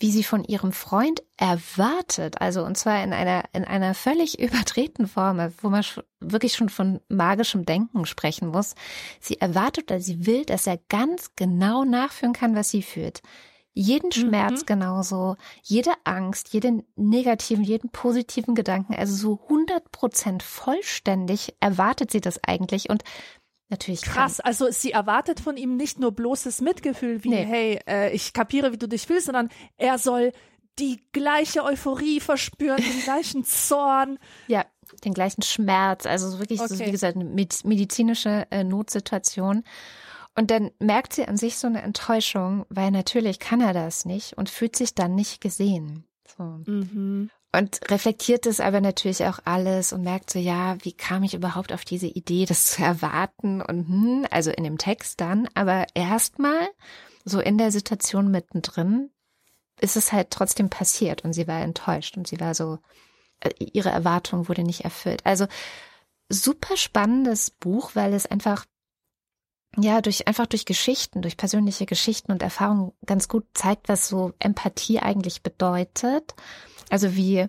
S3: wie sie von ihrem Freund erwartet, also und zwar in einer in einer völlig übertreten Form, wo man wirklich schon von magischem Denken sprechen muss. Sie erwartet oder sie will, dass er ganz genau nachführen kann, was sie fühlt. Jeden Schmerz mhm. genauso, jede Angst, jeden negativen, jeden positiven Gedanken, also so 100 Prozent vollständig erwartet sie das eigentlich und natürlich
S2: krass. Kann. Also sie erwartet von ihm nicht nur bloßes Mitgefühl wie nee. hey, äh, ich kapiere, wie du dich fühlst, sondern er soll die gleiche Euphorie verspüren, den gleichen Zorn.
S3: Ja, den gleichen Schmerz. Also wirklich, okay. so, wie gesagt, eine medizinische äh, Notsituation. Und dann merkt sie an sich so eine Enttäuschung, weil natürlich kann er das nicht und fühlt sich dann nicht gesehen. So. Mhm und reflektiert es aber natürlich auch alles und merkt so, ja, wie kam ich überhaupt auf diese Idee, das zu erwarten und hm, also in dem Text dann, aber erstmal so in der Situation mittendrin ist es halt trotzdem passiert und sie war enttäuscht und sie war so, äh, ihre Erwartung wurde nicht erfüllt. Also super spannendes Buch, weil es einfach ja, durch, einfach durch Geschichten, durch persönliche Geschichten und Erfahrungen ganz gut zeigt, was so Empathie eigentlich bedeutet also wie,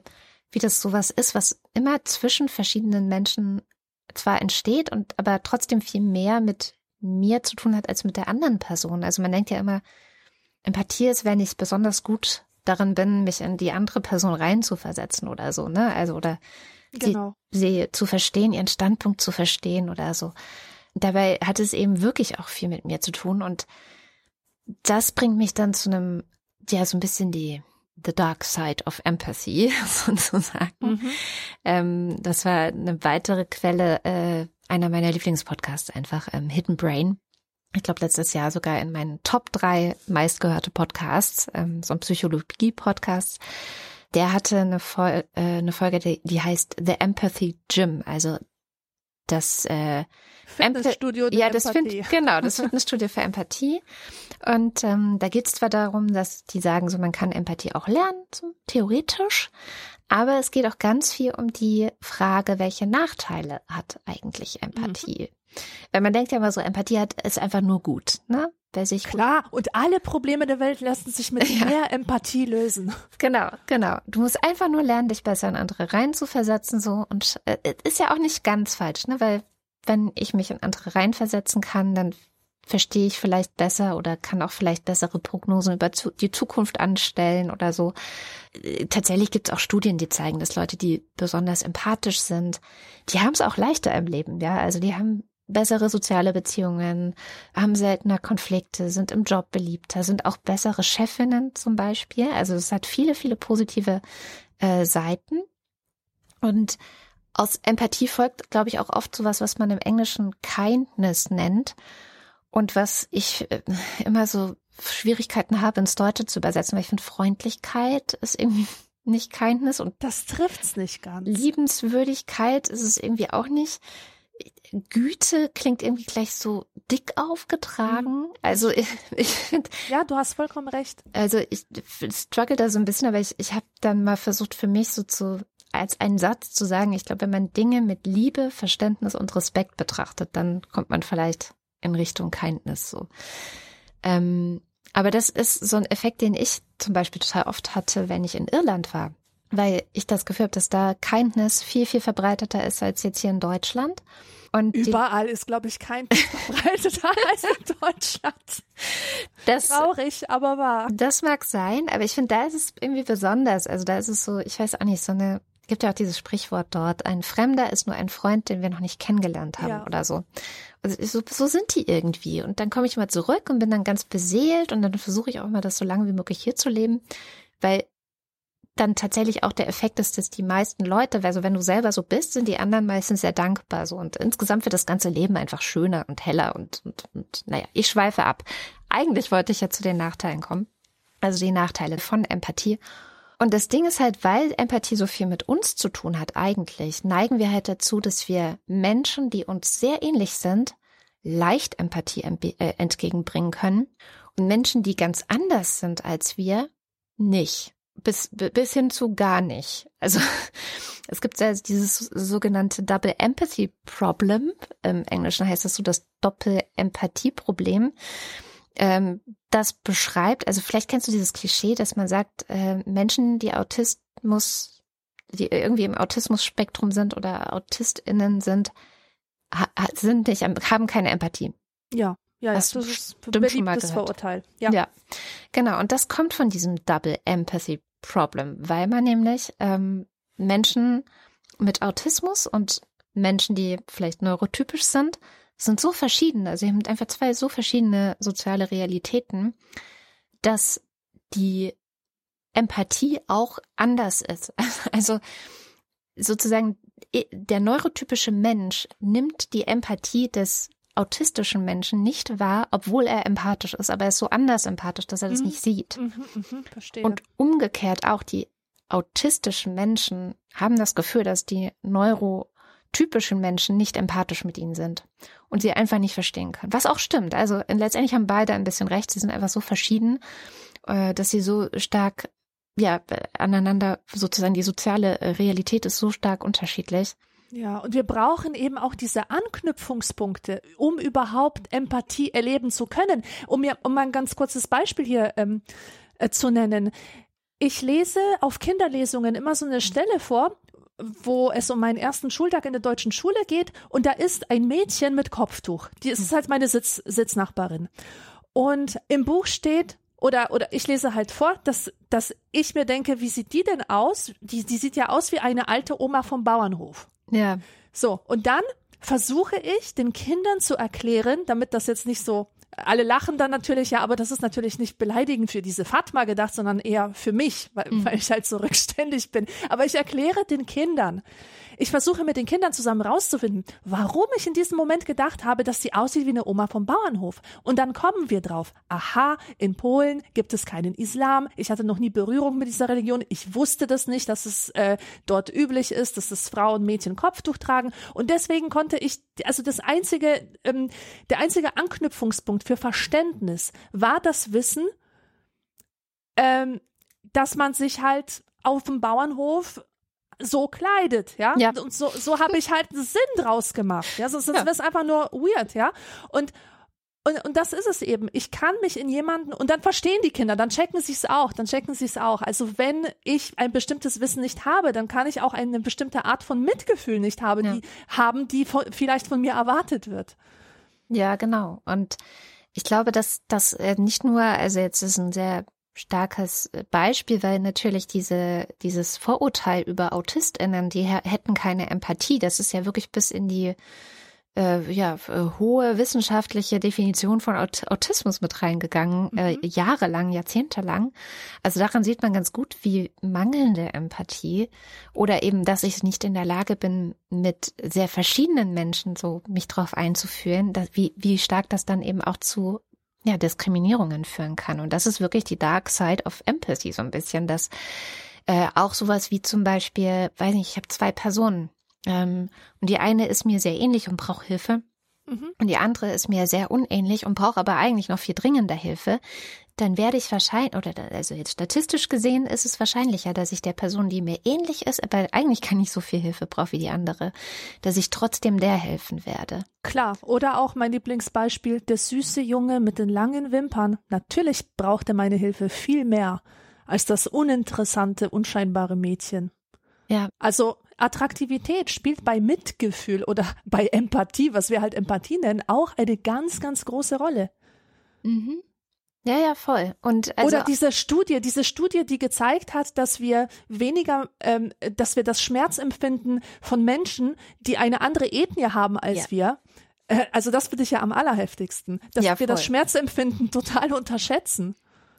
S3: wie das sowas ist, was immer zwischen verschiedenen Menschen zwar entsteht und aber trotzdem viel mehr mit mir zu tun hat als mit der anderen Person. Also man denkt ja immer, Empathie ist, wenn ich besonders gut darin bin, mich in die andere Person reinzuversetzen oder so, ne? Also oder genau. sie, sie zu verstehen, ihren Standpunkt zu verstehen oder so. Dabei hat es eben wirklich auch viel mit mir zu tun und das bringt mich dann zu einem, ja, so ein bisschen die The Dark Side of Empathy sozusagen. Mhm. Ähm, das war eine weitere Quelle äh, einer meiner Lieblingspodcasts einfach, ähm, Hidden Brain. Ich glaube, letztes Jahr sogar in meinen Top drei meistgehörte Podcasts, ähm, so ein Psychologie-Podcast. Der hatte eine, Vol äh, eine Folge, die, die heißt The Empathy Gym, also das äh,
S2: Fitnessstudio
S3: ja, das Empathie. Find, genau, das Fitnessstudio für Empathie. Und ähm, da geht es zwar darum, dass die sagen, so man kann Empathie auch lernen, so theoretisch, aber es geht auch ganz viel um die Frage, welche Nachteile hat eigentlich Empathie? Mhm. Weil man denkt ja immer so, Empathie hat, ist einfach nur gut, ne? Wer sich
S2: Klar, und alle Probleme der Welt lassen sich mit ja. mehr Empathie lösen.
S3: Genau, genau. Du musst einfach nur lernen, dich besser in andere reinzuversetzen, so. Und äh, ist ja auch nicht ganz falsch, ne? Weil wenn ich mich in andere reinversetzen kann, dann verstehe ich vielleicht besser oder kann auch vielleicht bessere Prognosen über die Zukunft anstellen oder so. Äh, tatsächlich gibt es auch Studien, die zeigen, dass Leute, die besonders empathisch sind, die haben es auch leichter im Leben, ja. Also die haben bessere soziale Beziehungen, haben seltener Konflikte, sind im Job beliebter, sind auch bessere Chefinnen zum Beispiel. Also es hat viele, viele positive äh, Seiten. Und aus Empathie folgt, glaube ich, auch oft sowas, was man im Englischen Kindness nennt. Und was ich äh, immer so Schwierigkeiten habe, ins Deutsche zu übersetzen, weil ich finde, Freundlichkeit ist irgendwie nicht Kindness und
S2: das trifft's nicht ganz.
S3: Liebenswürdigkeit ist es irgendwie auch nicht. Güte klingt irgendwie gleich so dick aufgetragen. Mhm. Also ich, ich finde.
S2: Ja, du hast vollkommen recht.
S3: Also ich struggle da so ein bisschen, aber ich, ich habe dann mal versucht für mich so zu als einen Satz zu sagen, ich glaube, wenn man Dinge mit Liebe, Verständnis und Respekt betrachtet, dann kommt man vielleicht in Richtung Kindness so. Ähm, aber das ist so ein Effekt, den ich zum Beispiel total oft hatte, wenn ich in Irland war weil ich das Gefühl habe, dass da Kindness viel, viel verbreiteter ist als jetzt hier in Deutschland.
S2: Und Überall ist, glaube ich, kein verbreiteter als in Deutschland. Das, Traurig, aber wahr.
S3: Das mag sein, aber ich finde, da ist es irgendwie besonders. Also da ist es so, ich weiß auch nicht, so eine, gibt ja auch dieses Sprichwort dort, ein Fremder ist nur ein Freund, den wir noch nicht kennengelernt haben ja. oder so. Also so, so sind die irgendwie. Und dann komme ich mal zurück und bin dann ganz beseelt und dann versuche ich auch immer, das so lange wie möglich hier zu leben, weil dann tatsächlich auch der Effekt ist, dass die meisten Leute, also wenn du selber so bist, sind die anderen meistens sehr dankbar so und insgesamt wird das ganze Leben einfach schöner und heller und, und, und naja, ich schweife ab. Eigentlich wollte ich ja zu den Nachteilen kommen, also die Nachteile von Empathie. Und das Ding ist halt, weil Empathie so viel mit uns zu tun hat eigentlich, neigen wir halt dazu, dass wir Menschen, die uns sehr ähnlich sind, leicht Empathie äh, entgegenbringen können und Menschen, die ganz anders sind als wir, nicht bis, bis hin zu gar nicht. Also es gibt ja dieses sogenannte Double Empathy Problem. Im Englischen heißt das so das Doppel-Empathie-Problem. Ähm, das beschreibt, also vielleicht kennst du dieses Klischee, dass man sagt, äh, Menschen, die Autismus, die irgendwie im Autismus-Spektrum sind oder AutistInnen sind, ha, sind nicht, haben keine Empathie.
S2: Ja. Ja, das, das ist ein beliebtes Vorurteil. Ja.
S3: ja, genau. Und das kommt von diesem Double Empathy Problem, weil man nämlich ähm, Menschen mit Autismus und Menschen, die vielleicht neurotypisch sind, sind so verschieden. Also sie haben einfach zwei so verschiedene soziale Realitäten, dass die Empathie auch anders ist. Also sozusagen der neurotypische Mensch nimmt die Empathie des autistischen Menschen nicht wahr, obwohl er empathisch ist, aber er ist so anders empathisch, dass er das mhm. nicht sieht. Mhm, mh, verstehe. Und umgekehrt auch die autistischen Menschen haben das Gefühl, dass die neurotypischen Menschen nicht empathisch mit ihnen sind und sie einfach nicht verstehen können. Was auch stimmt. Also letztendlich haben beide ein bisschen recht. Sie sind einfach so verschieden, äh, dass sie so stark ja, aneinander sozusagen die soziale Realität ist so stark unterschiedlich.
S2: Ja, und wir brauchen eben auch diese Anknüpfungspunkte, um überhaupt Empathie erleben zu können. Um mir, um mal ein ganz kurzes Beispiel hier ähm, äh, zu nennen. ich lese auf Kinderlesungen immer so eine Stelle vor, wo es um meinen ersten Schultag in der deutschen Schule geht und da ist ein Mädchen mit Kopftuch. Die ist halt meine Sitz, Sitznachbarin. Und im Buch steht, oder, oder ich lese halt vor, dass, dass ich mir denke, wie sieht die denn aus? Die, die sieht ja aus wie eine alte Oma vom Bauernhof.
S3: Ja.
S2: So, und dann versuche ich den Kindern zu erklären, damit das jetzt nicht so alle lachen dann natürlich, ja, aber das ist natürlich nicht beleidigend für diese Fatma gedacht, sondern eher für mich, weil, mhm. weil ich halt so rückständig bin. Aber ich erkläre den Kindern, ich versuche mit den Kindern zusammen rauszufinden, warum ich in diesem Moment gedacht habe, dass sie aussieht wie eine Oma vom Bauernhof. Und dann kommen wir drauf. Aha, in Polen gibt es keinen Islam. Ich hatte noch nie Berührung mit dieser Religion. Ich wusste das nicht, dass es äh, dort üblich ist, dass es Frauen, Mädchen Kopftuch tragen. Und deswegen konnte ich, also das einzige, ähm, der einzige Anknüpfungspunkt für Verständnis war das Wissen, ähm, dass man sich halt auf dem Bauernhof so kleidet, ja. ja. Und so, so habe ich halt einen Sinn draus gemacht. Ja, sonst ja. ist einfach nur weird, ja. Und und, und das ist es eben. Ich kann mich in jemanden, und dann verstehen die Kinder, dann checken sie es auch, dann checken sie es auch. Also wenn ich ein bestimmtes Wissen nicht habe, dann kann ich auch eine bestimmte Art von Mitgefühl nicht haben, ja. die haben, die von, vielleicht von mir erwartet wird.
S3: Ja, genau. Und ich glaube, dass das äh, nicht nur, also jetzt ist ein sehr starkes Beispiel, weil natürlich diese, dieses Vorurteil über AutistInnen, die hätten keine Empathie, das ist ja wirklich bis in die äh, ja, hohe wissenschaftliche Definition von Aut Autismus mit reingegangen, äh, mhm. äh, jahrelang, jahrzehntelang. Also daran sieht man ganz gut, wie mangelnde Empathie oder eben, dass ich nicht in der Lage bin, mit sehr verschiedenen Menschen so mich drauf einzuführen, dass, wie, wie stark das dann eben auch zu ja, Diskriminierungen führen kann. Und das ist wirklich die Dark Side of Empathy so ein bisschen, dass äh, auch sowas wie zum Beispiel, weiß nicht, ich habe zwei Personen ähm, und die eine ist mir sehr ähnlich und braucht Hilfe mhm. und die andere ist mir sehr unähnlich und braucht aber eigentlich noch viel dringender Hilfe dann werde ich wahrscheinlich, oder also jetzt statistisch gesehen ist es wahrscheinlicher, dass ich der Person, die mir ähnlich ist, aber eigentlich kann ich so viel Hilfe brauche wie die andere, dass ich trotzdem der helfen werde.
S2: Klar, oder auch mein Lieblingsbeispiel, der süße Junge mit den langen Wimpern. Natürlich braucht er meine Hilfe viel mehr als das uninteressante, unscheinbare Mädchen.
S3: Ja.
S2: Also Attraktivität spielt bei Mitgefühl oder bei Empathie, was wir halt Empathie nennen, auch eine ganz, ganz große Rolle.
S3: Mhm. Ja, ja, voll. Und
S2: also oder diese Studie, diese Studie, die gezeigt hat, dass wir weniger, ähm, dass wir das Schmerzempfinden von Menschen, die eine andere Ethnie haben als ja. wir, äh, also das finde ich ja am allerheftigsten, dass ja, wir das Schmerzempfinden total unterschätzen.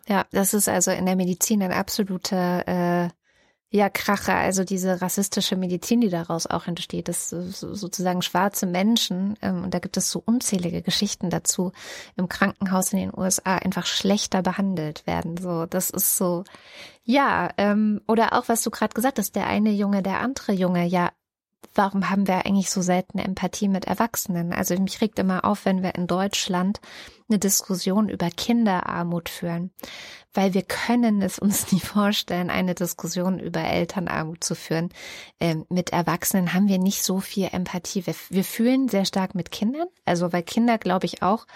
S3: Ja, das ist also in der Medizin ein absoluter äh, ja, Kracher, also diese rassistische Medizin, die daraus auch entsteht, dass sozusagen schwarze Menschen, ähm, und da gibt es so unzählige Geschichten dazu, im Krankenhaus in den USA einfach schlechter behandelt werden. So, das ist so, ja, ähm, oder auch was du gerade gesagt hast, der eine Junge, der andere Junge, ja, warum haben wir eigentlich so selten Empathie mit Erwachsenen? Also mich regt immer auf, wenn wir in Deutschland eine Diskussion über Kinderarmut führen, weil wir können es uns nie vorstellen, eine Diskussion über Elternarmut zu führen. Ähm, mit Erwachsenen haben wir nicht so viel Empathie. Wir, wir fühlen sehr stark mit Kindern, also weil Kinder, glaube ich, auch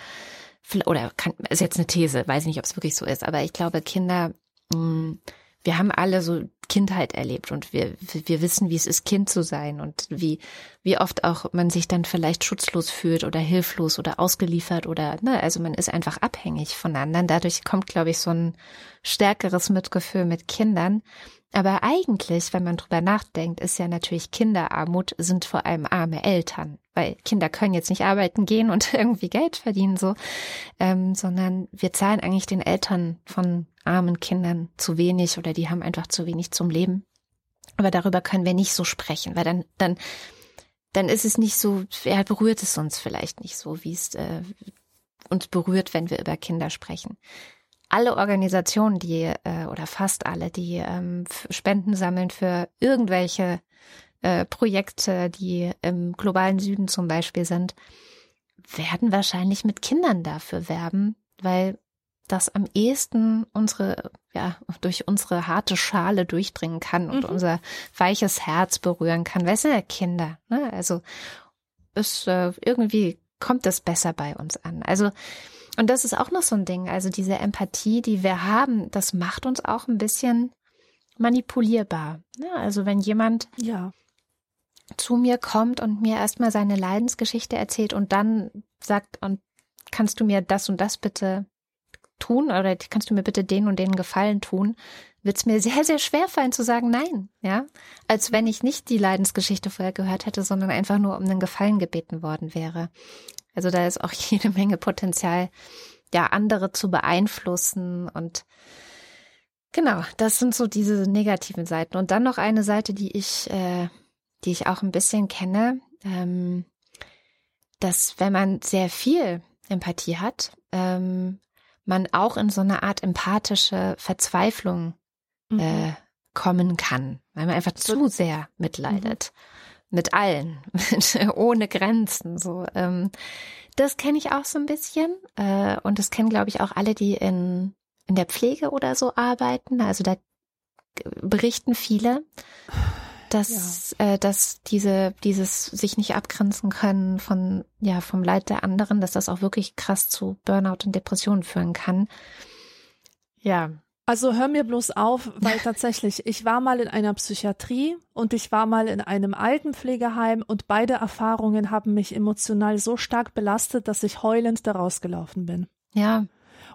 S3: oder kann, ist jetzt eine These, weiß nicht, ob es wirklich so ist, aber ich glaube, Kinder mh, mm, wir haben alle so Kindheit erlebt und wir, wir wissen, wie es ist, Kind zu sein und wie, wie oft auch man sich dann vielleicht schutzlos fühlt oder hilflos oder ausgeliefert oder, ne, also man ist einfach abhängig von anderen. Dadurch kommt, glaube ich, so ein stärkeres Mitgefühl mit Kindern. Aber eigentlich, wenn man drüber nachdenkt, ist ja natürlich Kinderarmut sind vor allem arme Eltern, weil Kinder können jetzt nicht arbeiten gehen und irgendwie Geld verdienen so, ähm, sondern wir zahlen eigentlich den Eltern von armen Kindern zu wenig oder die haben einfach zu wenig zum Leben. Aber darüber können wir nicht so sprechen, weil dann, dann, dann ist es nicht so, ja, berührt es uns vielleicht nicht so, wie es äh, uns berührt, wenn wir über Kinder sprechen. Alle Organisationen, die äh, oder fast alle, die ähm, Spenden sammeln für irgendwelche äh, Projekte, die im globalen Süden zum Beispiel sind, werden wahrscheinlich mit Kindern dafür werben, weil das am ehesten unsere, ja, durch unsere harte Schale durchdringen kann und mhm. unser weiches Herz berühren kann. Weißt du, Kinder, ne? Also, es, äh, irgendwie kommt es besser bei uns an. Also, und das ist auch noch so ein Ding. Also diese Empathie, die wir haben, das macht uns auch ein bisschen manipulierbar. Ja, also wenn jemand
S2: Ja.
S3: zu mir kommt und mir erstmal seine Leidensgeschichte erzählt und dann sagt, und kannst du mir das und das bitte tun oder kannst du mir bitte den und den Gefallen tun, wird es mir sehr, sehr schwer fallen zu sagen Nein, ja. Als wenn ich nicht die Leidensgeschichte vorher gehört hätte, sondern einfach nur um einen Gefallen gebeten worden wäre. Also da ist auch jede Menge Potenzial, ja, andere zu beeinflussen und genau, das sind so diese negativen Seiten. Und dann noch eine Seite, die ich, äh, die ich auch ein bisschen kenne, ähm, dass wenn man sehr viel Empathie hat, ähm, man auch in so eine Art empathische Verzweiflung
S2: Mhm.
S3: äh, kommen kann, weil man einfach zu sehr mitleidet. Mit allen, ohne Grenzen. So, ähm, das kenne ich auch so ein bisschen. Äh, und das kennen, glaube ich, auch alle, die in, in der Pflege oder so arbeiten. Also da berichten viele, dass, äh, dass diese, dieses sich nicht abgrenzen können von, ja, vom Leid der anderen, dass das auch wirklich krass zu Burnout und Depressionen führen kann. Ja,
S2: Also hör mir bloß auf, weil tatsächlich, ich war mal in einer Psychiatrie und ich war mal in einem Altenpflegeheim und beide Erfahrungen haben mich emotional so stark belastet, dass ich heulend daraus gelaufen bin.
S3: ja,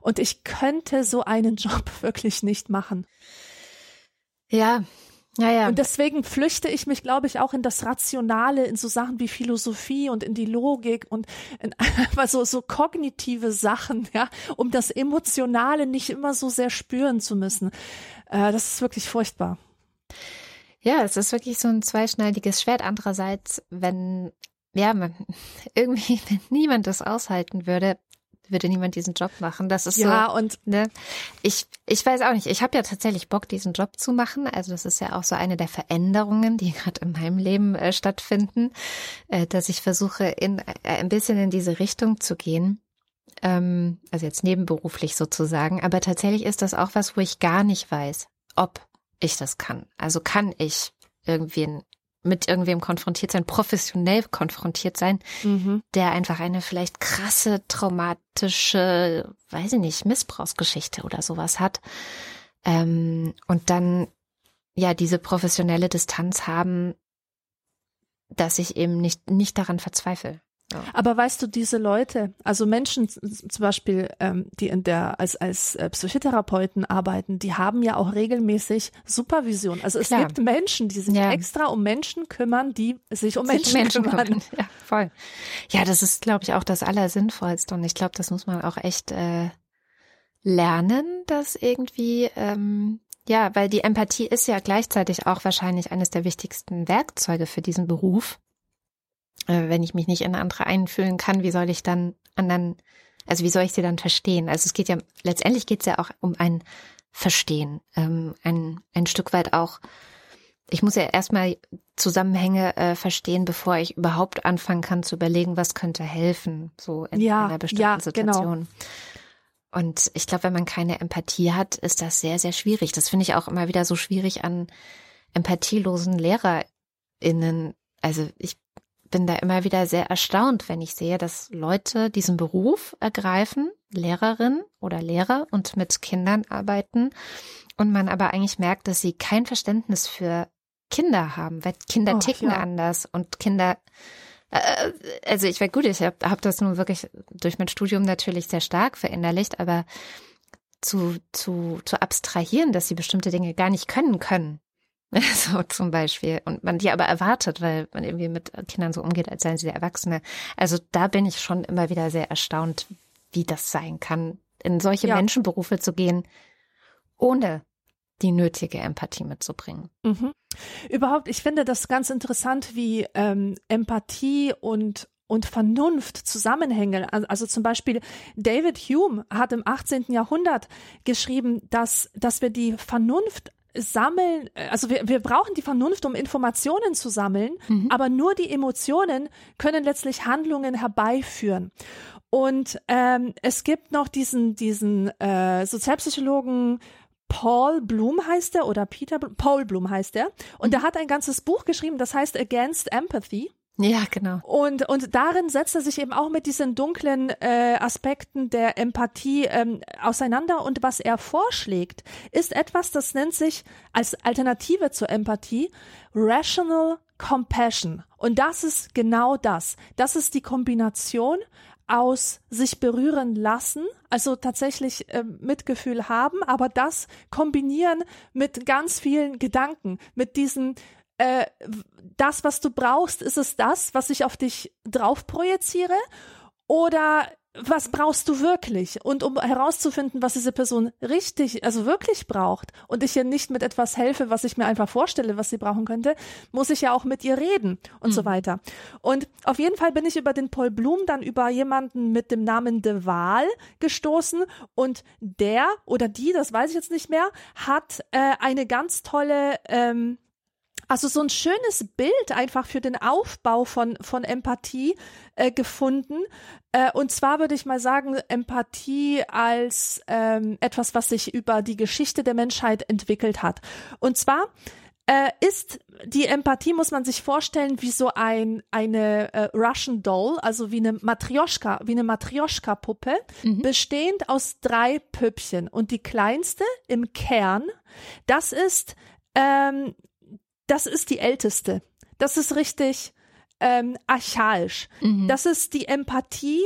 S2: Und ich könnte so einen Job wirklich nicht machen.
S3: ja, ja, ja.
S2: Und deswegen flüchte ich mich, glaube ich, auch in das Rationale, in so Sachen wie Philosophie und in die Logik und in einfach so, so kognitive Sachen, ja, um das Emotionale nicht immer so sehr spüren zu müssen. Äh, das ist wirklich furchtbar.
S3: Ja, es ist wirklich so ein zweischneidiges Schwert. Andererseits, wenn, ja, man, irgendwie, wenn niemand das aushalten würde, würde niemand diesen Job machen. Das ist
S2: Ja,
S3: so,
S2: und
S3: ne? Ich, ich weiß auch nicht. Ich habe ja tatsächlich Bock, diesen Job zu machen. Also das ist ja auch so eine der Veränderungen, die gerade in meinem Leben äh, stattfinden, äh, dass ich versuche, in äh, ein bisschen in diese Richtung zu gehen. Ähm, also jetzt nebenberuflich sozusagen. Aber tatsächlich ist das auch was, wo ich gar nicht weiß, ob ich das kann. Also kann ich irgendwen mit irgendwem konfrontiert sein, professionell konfrontiert sein,
S2: mhm.
S3: der einfach eine vielleicht krasse, traumatische, weiß ich nicht, Missbrauchsgeschichte oder sowas hat. Ähm, und dann ja diese professionelle Distanz haben, dass ich eben nicht, nicht daran verzweifle.
S2: Aber weißt du, diese Leute, also Menschen zum Beispiel, ähm, die in der als als äh, Psychotherapeuten arbeiten, die haben ja auch regelmäßig Supervision. Also es
S3: Klar.
S2: gibt Menschen, die sich
S3: Ja.
S2: extra um Menschen kümmern, die sich um
S3: Sich
S2: Menschen, kümmern.
S3: kümmern. Ja, voll. Ja, das ist, glaube ich, auch das Allersinnvollste. Und ich glaube, das muss man auch echt äh, lernen, das irgendwie, ähm, ja, weil die Empathie ist ja gleichzeitig auch wahrscheinlich eines der wichtigsten Werkzeuge für diesen Beruf. Äh, wenn ich mich nicht in andere einfühlen kann, wie soll ich dann anderen, also wie soll ich sie dann verstehen? Also es geht ja, letztendlich geht es ja auch um ein Verstehen, ähm, ein, ein Stück weit auch ich muss ja erstmal Zusammenhänge äh, verstehen, bevor ich überhaupt anfangen kann zu überlegen, was könnte helfen, so in
S2: Ja,
S3: einer bestimmten
S2: ja, genau.
S3: Situation. Und ich glaube, wenn man keine Empathie hat, ist das sehr, sehr schwierig. Das finde ich auch immer wieder so schwierig an empathielosen LehrerInnen. Also ich bin da immer wieder sehr erstaunt, wenn ich sehe, dass Leute diesen Beruf ergreifen, Lehrerin oder Lehrer und mit Kindern arbeiten und man aber eigentlich merkt, dass sie kein Verständnis für Kinder haben, weil Kinder
S2: Och,
S3: ticken
S2: ja.
S3: anders und Kinder äh, also ich war gut, ich habe hab das nun wirklich durch mein Studium natürlich sehr stark verinnerlicht, aber zu, zu, zu abstrahieren, dass sie bestimmte Dinge gar nicht können können. So zum Beispiel. Und man die aber erwartet, weil man irgendwie mit Kindern so umgeht, als seien sie der Erwachsene. Also da bin ich schon immer wieder sehr erstaunt, wie das sein kann, in solche
S2: Ja.
S3: Menschenberufe zu gehen, ohne die nötige Empathie mitzubringen.
S2: Mhm. Überhaupt, ich finde das ganz interessant, wie ähm, Empathie und und Vernunft zusammenhängen. Also, also zum Beispiel David Hume hat im 18. Jahrhundert geschrieben, dass, dass wir die Vernunft sammeln, äh, also wir, wir brauchen die Vernunft, um Informationen zu sammeln, aber nur die Emotionen können letztlich Handlungen herbeiführen. Und ähm, es gibt noch diesen, diesen äh, Sozialpsychologen Paul Bloom heißt er oder Peter Paul Bloom heißt er und der hat ein ganzes Buch geschrieben, das heißt Against Empathy.
S3: Ja, genau.
S2: Und, und darin setzt er sich eben auch mit diesen dunklen äh, Aspekten der Empathie ähm, auseinander. Und was er vorschlägt, ist etwas, das nennt sich als Alternative zur Empathie Rational Compassion. Und das ist genau das. Das ist die Kombination aus sich berühren lassen, also tatsächlich äh, Mitgefühl haben, aber das kombinieren mit ganz vielen Gedanken, mit diesen äh, das, was du brauchst, ist es das, was ich auf dich drauf projiziere? Oder was brauchst du wirklich? Und um herauszufinden, was diese Person richtig, also wirklich braucht und ich ihr nicht mit etwas helfe, was ich mir einfach vorstelle, was sie brauchen könnte, muss ich ja auch mit ihr reden und mhm. so weiter. Und auf jeden Fall bin ich über den Paul Blum dann über jemanden mit dem Namen De Waal gestoßen und der oder die, das weiß ich jetzt nicht mehr, hat äh, eine ganz tolle ähm, also so ein schönes Bild einfach für den Aufbau von, von Empathie äh, gefunden. Äh, und zwar würde ich mal sagen, Empathie als ähm, etwas, was sich über die Geschichte der Menschheit entwickelt hat. Und zwar äh, ist die Empathie, muss man sich vorstellen, wie so ein, eine äh, Russian Doll, also wie eine Matrioschka, wie eine Matrioschka-Puppe, mhm. bestehend aus drei Püppchen. Und die kleinste im Kern, das ist ähm, das ist die älteste. Das ist richtig ähm, archaisch. Mhm. Das ist die Empathie,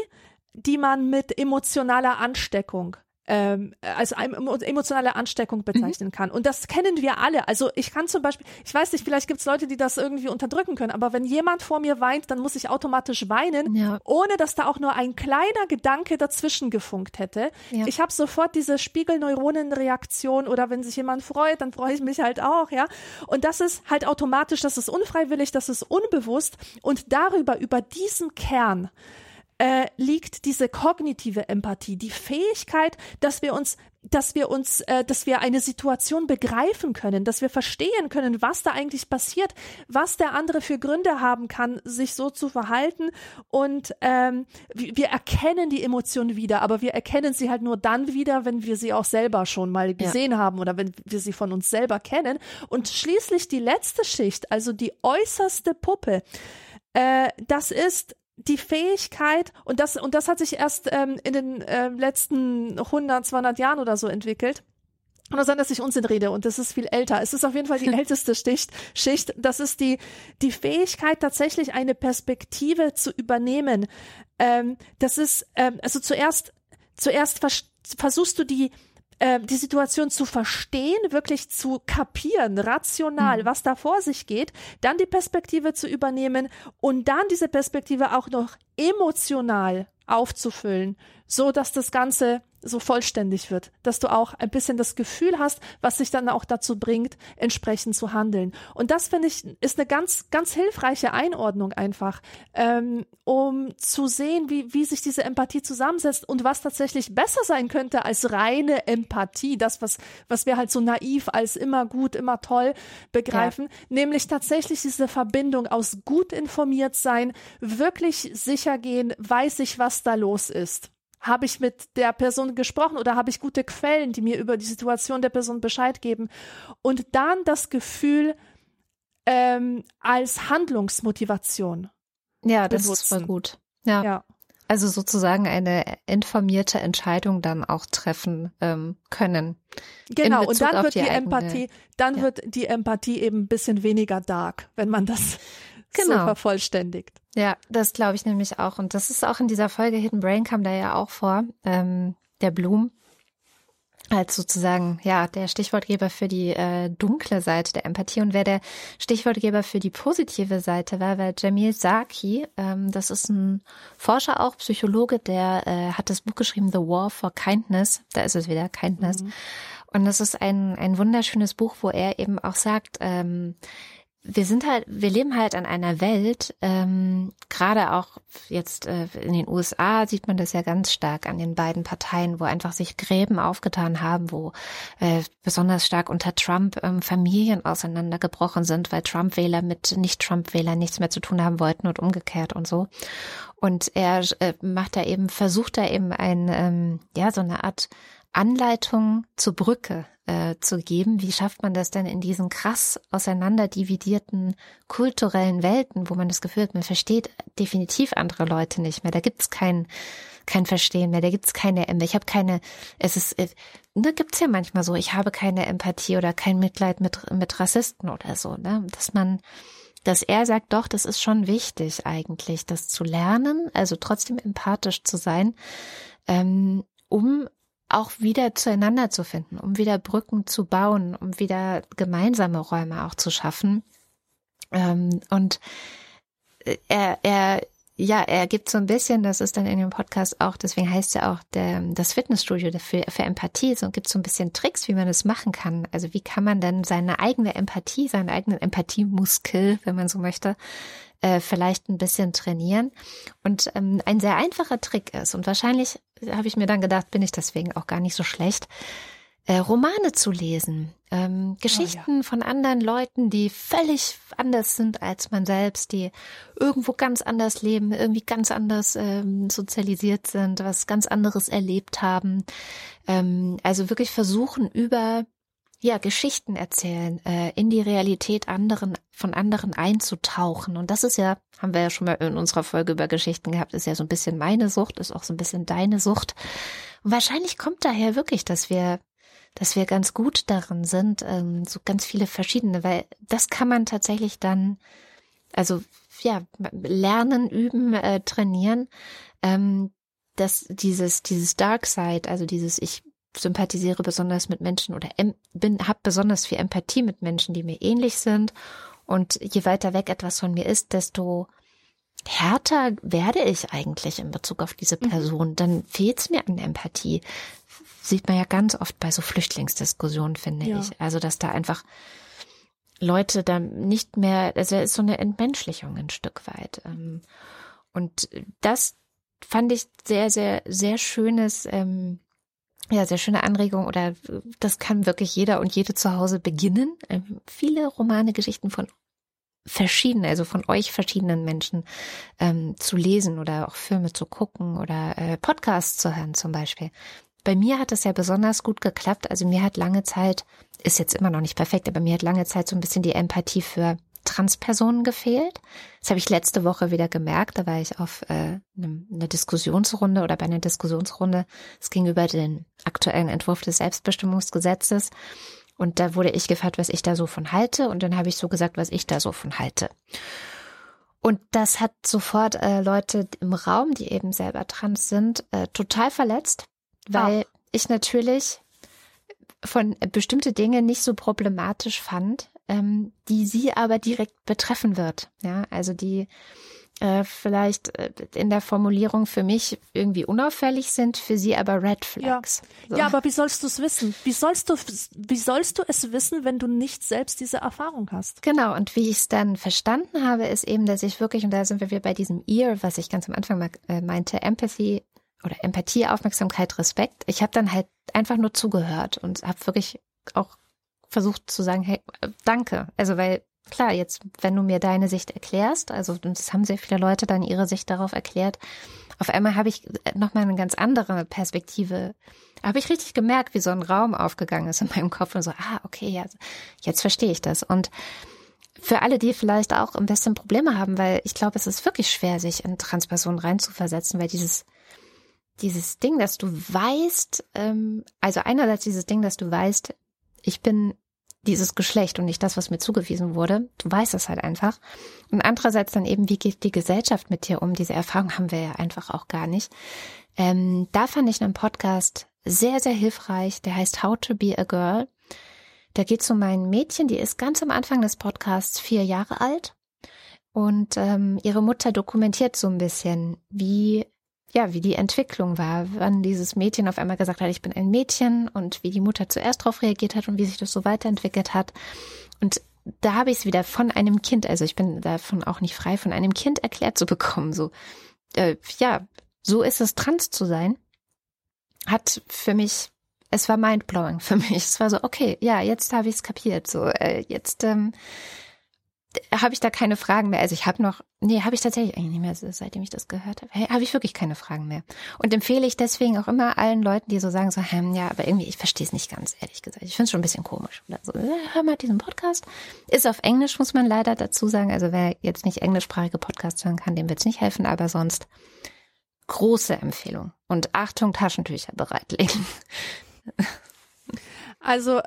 S2: die man mit emotionaler Ansteckung ähm, als emotionale Ansteckung bezeichnen mhm. kann. Und das kennen wir alle. Also ich kann zum Beispiel, ich weiß nicht, vielleicht gibt es Leute, die das irgendwie unterdrücken können, aber wenn jemand vor mir weint, dann muss ich automatisch weinen, ja. ohne dass da auch nur ein kleiner Gedanke dazwischen gefunkt hätte. Ja. Ich habe sofort diese Spiegelneuronenreaktion oder wenn sich jemand freut, dann freue ich mich halt auch, ja. Und das ist halt automatisch, das ist unfreiwillig, das ist unbewusst und darüber, über diesen Kern, äh, liegt diese kognitive Empathie, die Fähigkeit, dass wir uns, dass wir uns, äh, dass wir eine Situation begreifen können, dass wir verstehen können, was da eigentlich passiert, was der andere für Gründe haben kann, sich so zu verhalten und ähm, wir erkennen die Emotionen wieder, aber wir erkennen sie halt nur dann wieder, wenn wir sie auch selber schon mal gesehen ja. haben oder wenn wir sie von uns selber kennen. Und schließlich die letzte Schicht, also die äußerste Puppe, äh, das ist die Fähigkeit, und das, und das hat sich erst ähm, in den äh, letzten 100, 200 Jahren oder so entwickelt. Und sein, dass ich Unsinn rede und das ist viel älter. Es ist auf jeden Fall die älteste Schicht. Schicht. Das ist die, die Fähigkeit, tatsächlich eine Perspektive zu übernehmen. Ähm, das ist, ähm, also zuerst, zuerst vers versuchst du die, äh, die Situation zu verstehen, wirklich zu kapieren, rational, mhm. was da vor sich geht, dann die Perspektive zu übernehmen und dann diese Perspektive auch noch emotional aufzufüllen, so dass das Ganze so vollständig wird, dass du auch ein bisschen das Gefühl hast, was sich dann auch dazu bringt, entsprechend zu handeln. Und das finde ich ist eine ganz, ganz hilfreiche Einordnung einfach, ähm, um zu sehen, wie, wie sich diese Empathie zusammensetzt und was tatsächlich besser sein könnte als reine Empathie, das, was, was wir halt so naiv als immer gut, immer toll begreifen, ja. nämlich tatsächlich diese Verbindung aus gut informiert sein, wirklich sicher gehen, weiß ich, was da los ist habe ich mit der Person gesprochen oder habe ich gute Quellen, die mir über die Situation der Person Bescheid geben? Und dann das Gefühl ähm, als Handlungsmotivation.
S3: Ja, das benutzen. ist voll gut. Ja. ja. Also sozusagen eine informierte Entscheidung dann auch treffen ähm, können.
S2: Genau, und dann wird die, die Empathie, dann ja. wird die Empathie eben ein bisschen weniger dark, wenn man das genau. so vervollständigt.
S3: Ja, das glaube ich nämlich auch. Und das ist auch in dieser Folge Hidden Brain kam da ja auch vor, ähm, der Bloom als sozusagen ja der Stichwortgeber für die äh, dunkle Seite der Empathie und wer der Stichwortgeber für die positive Seite war, war Jamil Saki. Ähm, das ist ein Forscher auch Psychologe, der äh, hat das Buch geschrieben The War for Kindness. Da ist es wieder Kindness. Mhm. Und das ist ein ein wunderschönes Buch, wo er eben auch sagt, ähm, wir sind halt, wir leben halt an einer Welt, ähm, gerade auch jetzt äh, in den USA sieht man das ja ganz stark an den beiden Parteien, wo einfach sich Gräben aufgetan haben, wo äh, besonders stark unter Trump ähm, Familien auseinandergebrochen sind, weil Trump-Wähler mit Nicht-Trump-Wählern nichts mehr zu tun haben wollten und umgekehrt und so. Und er äh, macht da eben, versucht da eben ein, ähm, ja, so eine Art Anleitung zur Brücke äh, zu geben. Wie schafft man das denn in diesen krass auseinanderdividierten kulturellen Welten, wo man das Gefühl hat, man versteht definitiv andere Leute nicht mehr. Da gibt's kein, kein Verstehen mehr, da gibt's keine. Ich habe keine, es ist, da gibt's ja manchmal so, ich habe keine Empathie oder kein Mitleid mit, mit Rassisten oder so, ne? Dass man, dass er sagt, doch, das ist schon wichtig eigentlich, das zu lernen, also trotzdem empathisch zu sein, ähm, um auch wieder zueinander zu finden, um wieder Brücken zu bauen, um wieder gemeinsame Räume auch zu schaffen. Ähm, und äh, er, er, ja, er gibt so ein bisschen, das ist dann in dem Podcast auch, deswegen heißt ja auch der, das Fitnessstudio für, für Empathie, so gibt so ein bisschen Tricks, wie man das machen kann. Also wie kann man denn seine eigene Empathie, seinen eigenen Empathiemuskel, wenn man so möchte, äh, vielleicht ein bisschen trainieren. Und ähm, ein sehr einfacher Trick ist, und wahrscheinlich habe ich mir dann gedacht, bin ich deswegen auch gar nicht so schlecht, äh, Romane zu lesen, ähm, Geschichten oh, ja. von anderen Leuten, die völlig anders sind als man selbst, die irgendwo ganz anders leben, irgendwie ganz anders ähm, sozialisiert sind, was ganz anderes erlebt haben. Ähm, also wirklich versuchen über ja, Geschichten erzählen, äh, in die Realität anderen, von anderen einzutauchen. Und das ist ja, haben wir ja schon mal in unserer Folge über Geschichten gehabt, ist ja so ein bisschen meine Sucht, ist auch so ein bisschen deine Sucht. Und wahrscheinlich kommt daher wirklich, dass wir, dass wir ganz gut darin sind, ähm, so ganz viele verschiedene, weil das kann man tatsächlich dann, also ja, lernen, üben, äh, trainieren, ähm, dass dieses, dieses Dark Side, also dieses, ich sympathisiere besonders mit Menschen oder bin, habe besonders viel Empathie mit Menschen, die mir ähnlich sind. Und je weiter weg etwas von mir ist, desto härter werde ich eigentlich in Bezug auf diese mhm. Person. Mhm. Dann fehlt es mir an Empathie. Sieht man ja ganz oft bei so Flüchtlingsdiskussionen, finde ja. ich. Also, dass da einfach Leute dann nicht mehr, also ist so eine Entmenschlichung ein Stück weit. Ähm, und das fand ich sehr, sehr, sehr schönes, ähm, ja, sehr schöne Anregung oder das kann wirklich jeder und jede zu Hause beginnen. Ähm, viele Romane, Geschichten von verschiedenen, also von euch verschiedenen Menschen ähm, zu lesen oder auch Filme zu gucken oder äh, Podcasts zu hören zum Beispiel. Bei mir hat es ja besonders gut geklappt. Also mir hat lange Zeit, ist jetzt immer noch nicht perfekt, aber mir hat lange Zeit so ein bisschen die Empathie für Transpersonen gefehlt. Das habe ich letzte Woche wieder gemerkt. Da war ich auf äh, eine, eine Diskussionsrunde oder bei einer Diskussionsrunde. Es ging über den aktuellen Entwurf des Selbstbestimmungsgesetzes. Und da wurde ich gefragt, was ich da so von halte. Und dann habe ich so gesagt, was ich da so von halte. Und das hat sofort äh, Leute im Raum, die eben selber trans sind, äh, total verletzt, weil oh. ich natürlich von bestimmte Dinge nicht so problematisch fand, ähm, die sie aber direkt betreffen wird. Ja, also die äh, vielleicht äh, in der Formulierung für mich irgendwie unauffällig sind, für sie aber Red Flags.
S2: Ja, so. ja aber wie sollst du es wissen? Wie sollst du, wie sollst du es wissen, wenn du nicht selbst diese Erfahrung hast?
S3: Genau, und wie ich es dann verstanden habe, ist eben, dass ich wirklich, und da sind wir wieder bei diesem Ear, was ich ganz am Anfang äh, meinte, Empathy oder Empathie, Aufmerksamkeit, Respekt. Ich habe dann halt einfach nur zugehört und habe wirklich auch versucht zu sagen, hey, danke. Also weil klar, jetzt, wenn du mir deine Sicht erklärst, also das haben sehr viele Leute dann ihre Sicht darauf erklärt, auf einmal habe ich nochmal eine ganz andere Perspektive. Habe ich richtig gemerkt, wie so ein Raum aufgegangen ist in meinem Kopf und so, ah, okay, ja, jetzt verstehe ich das. Und für alle, die vielleicht auch ein bisschen Probleme haben, weil ich glaube, es ist wirklich schwer, sich in Transpersonen reinzuversetzen, weil dieses, dieses Ding, dass du weißt, ähm, also einerseits dieses Ding, dass du weißt, ich bin dieses Geschlecht und nicht das, was mir zugewiesen wurde. Du weißt es halt einfach. Und andererseits dann eben, wie geht die Gesellschaft mit dir um? Diese Erfahrung haben wir ja einfach auch gar nicht. Ähm, da fand ich einen Podcast sehr, sehr hilfreich. Der heißt How to be a Girl. Da geht es um ein Mädchen, die ist ganz am Anfang des Podcasts vier Jahre alt. Und ähm, ihre Mutter dokumentiert so ein bisschen, wie ja, wie die Entwicklung war, wann dieses Mädchen auf einmal gesagt hat, ich bin ein Mädchen und wie die Mutter zuerst darauf reagiert hat und wie sich das so weiterentwickelt hat. Und da habe ich es wieder von einem Kind, also ich bin davon auch nicht frei, von einem Kind erklärt zu bekommen. So, äh, ja, so ist es, trans zu sein. Hat für mich, es war mindblowing für mich. Es war so, okay, ja, jetzt habe ich es kapiert. So, äh, jetzt ähm, habe ich da keine Fragen mehr. Also ich habe noch Nee, habe ich tatsächlich eigentlich nicht mehr, seitdem ich das gehört habe. Hey, habe ich wirklich keine Fragen mehr. Und empfehle ich deswegen auch immer allen Leuten, die so sagen, so, hm, ja, aber irgendwie, ich verstehe es nicht ganz, ehrlich gesagt. Ich finde es schon ein bisschen komisch. Oder so, hör mal diesen Podcast. Ist auf Englisch, muss man leider dazu sagen. Also wer jetzt nicht englischsprachige Podcasts hören kann, dem wird es nicht helfen, aber sonst große Empfehlung. Und Achtung, Taschentücher bereitlegen.
S2: Also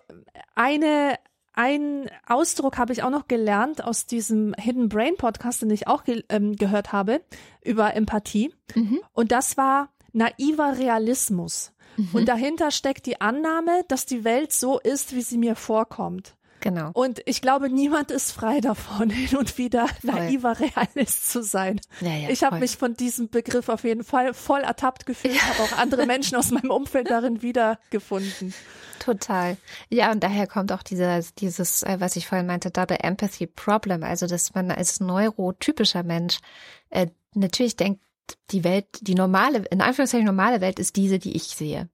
S2: eine ein Ausdruck habe ich auch noch gelernt aus diesem Hidden Brain Podcast, den ich auch ge ähm, gehört habe über Empathie. Mhm. Und das war naiver Realismus. Mhm. Und dahinter steckt die Annahme, dass die Welt so ist, wie sie mir vorkommt.
S3: Genau.
S2: Und ich glaube, niemand ist frei davon, hin und wieder voll. naiver Realist zu sein. Ja, ja, ich habe mich von diesem Begriff auf jeden Fall voll ertappt gefühlt, ja. habe auch andere Menschen aus meinem Umfeld darin wiedergefunden.
S3: Total. Ja, und daher kommt auch dieses, dieses, äh, was ich vorhin meinte, Double Empathy Problem. Also, dass man als neurotypischer Mensch äh, natürlich denkt, die Welt, die normale, in Anführungszeichen normale Welt ist diese, die ich sehe.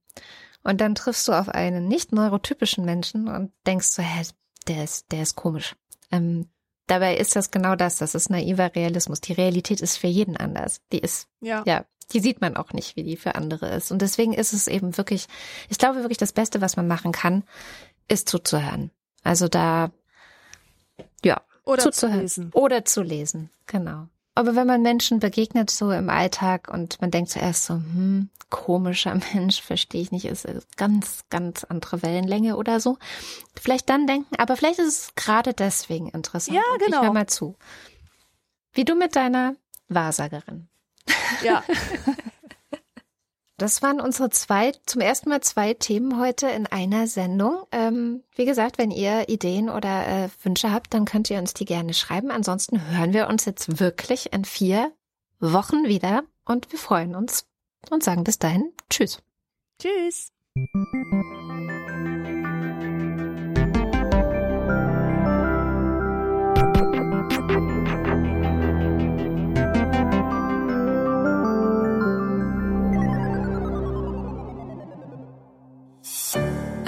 S3: Und dann triffst du auf einen nicht neurotypischen Menschen und denkst so, hä, der ist, der ist komisch. Ähm, dabei ist das genau das, das ist naiver Realismus. Die Realität ist für jeden anders. Die ist, ja, ja die sieht man auch nicht, wie die für andere ist. Und deswegen ist es eben wirklich, ich glaube wirklich, das Beste, was man machen kann, ist zuzuhören. Also da, ja,
S2: oder zuzuhören. Zu lesen.
S3: Oder zu lesen, genau. Aber wenn man Menschen begegnet so im Alltag und man denkt zuerst so, hm, komischer Mensch, verstehe ich nicht, ist ganz, ganz andere Wellenlänge oder so. Vielleicht dann denken, aber vielleicht ist es gerade deswegen interessant.
S2: Ja, genau.
S3: Ich hör mal zu. Wie du mit deiner Wahrsagerin.
S2: Ja.
S3: Das waren unsere zwei, zum ersten Mal zwei Themen heute in einer Sendung. Ähm, wie gesagt, wenn ihr Ideen oder äh, Wünsche habt, dann könnt ihr uns die gerne schreiben. Ansonsten hören wir uns jetzt wirklich in vier Wochen wieder und wir freuen uns und sagen bis dahin Tschüss.
S2: Tschüss.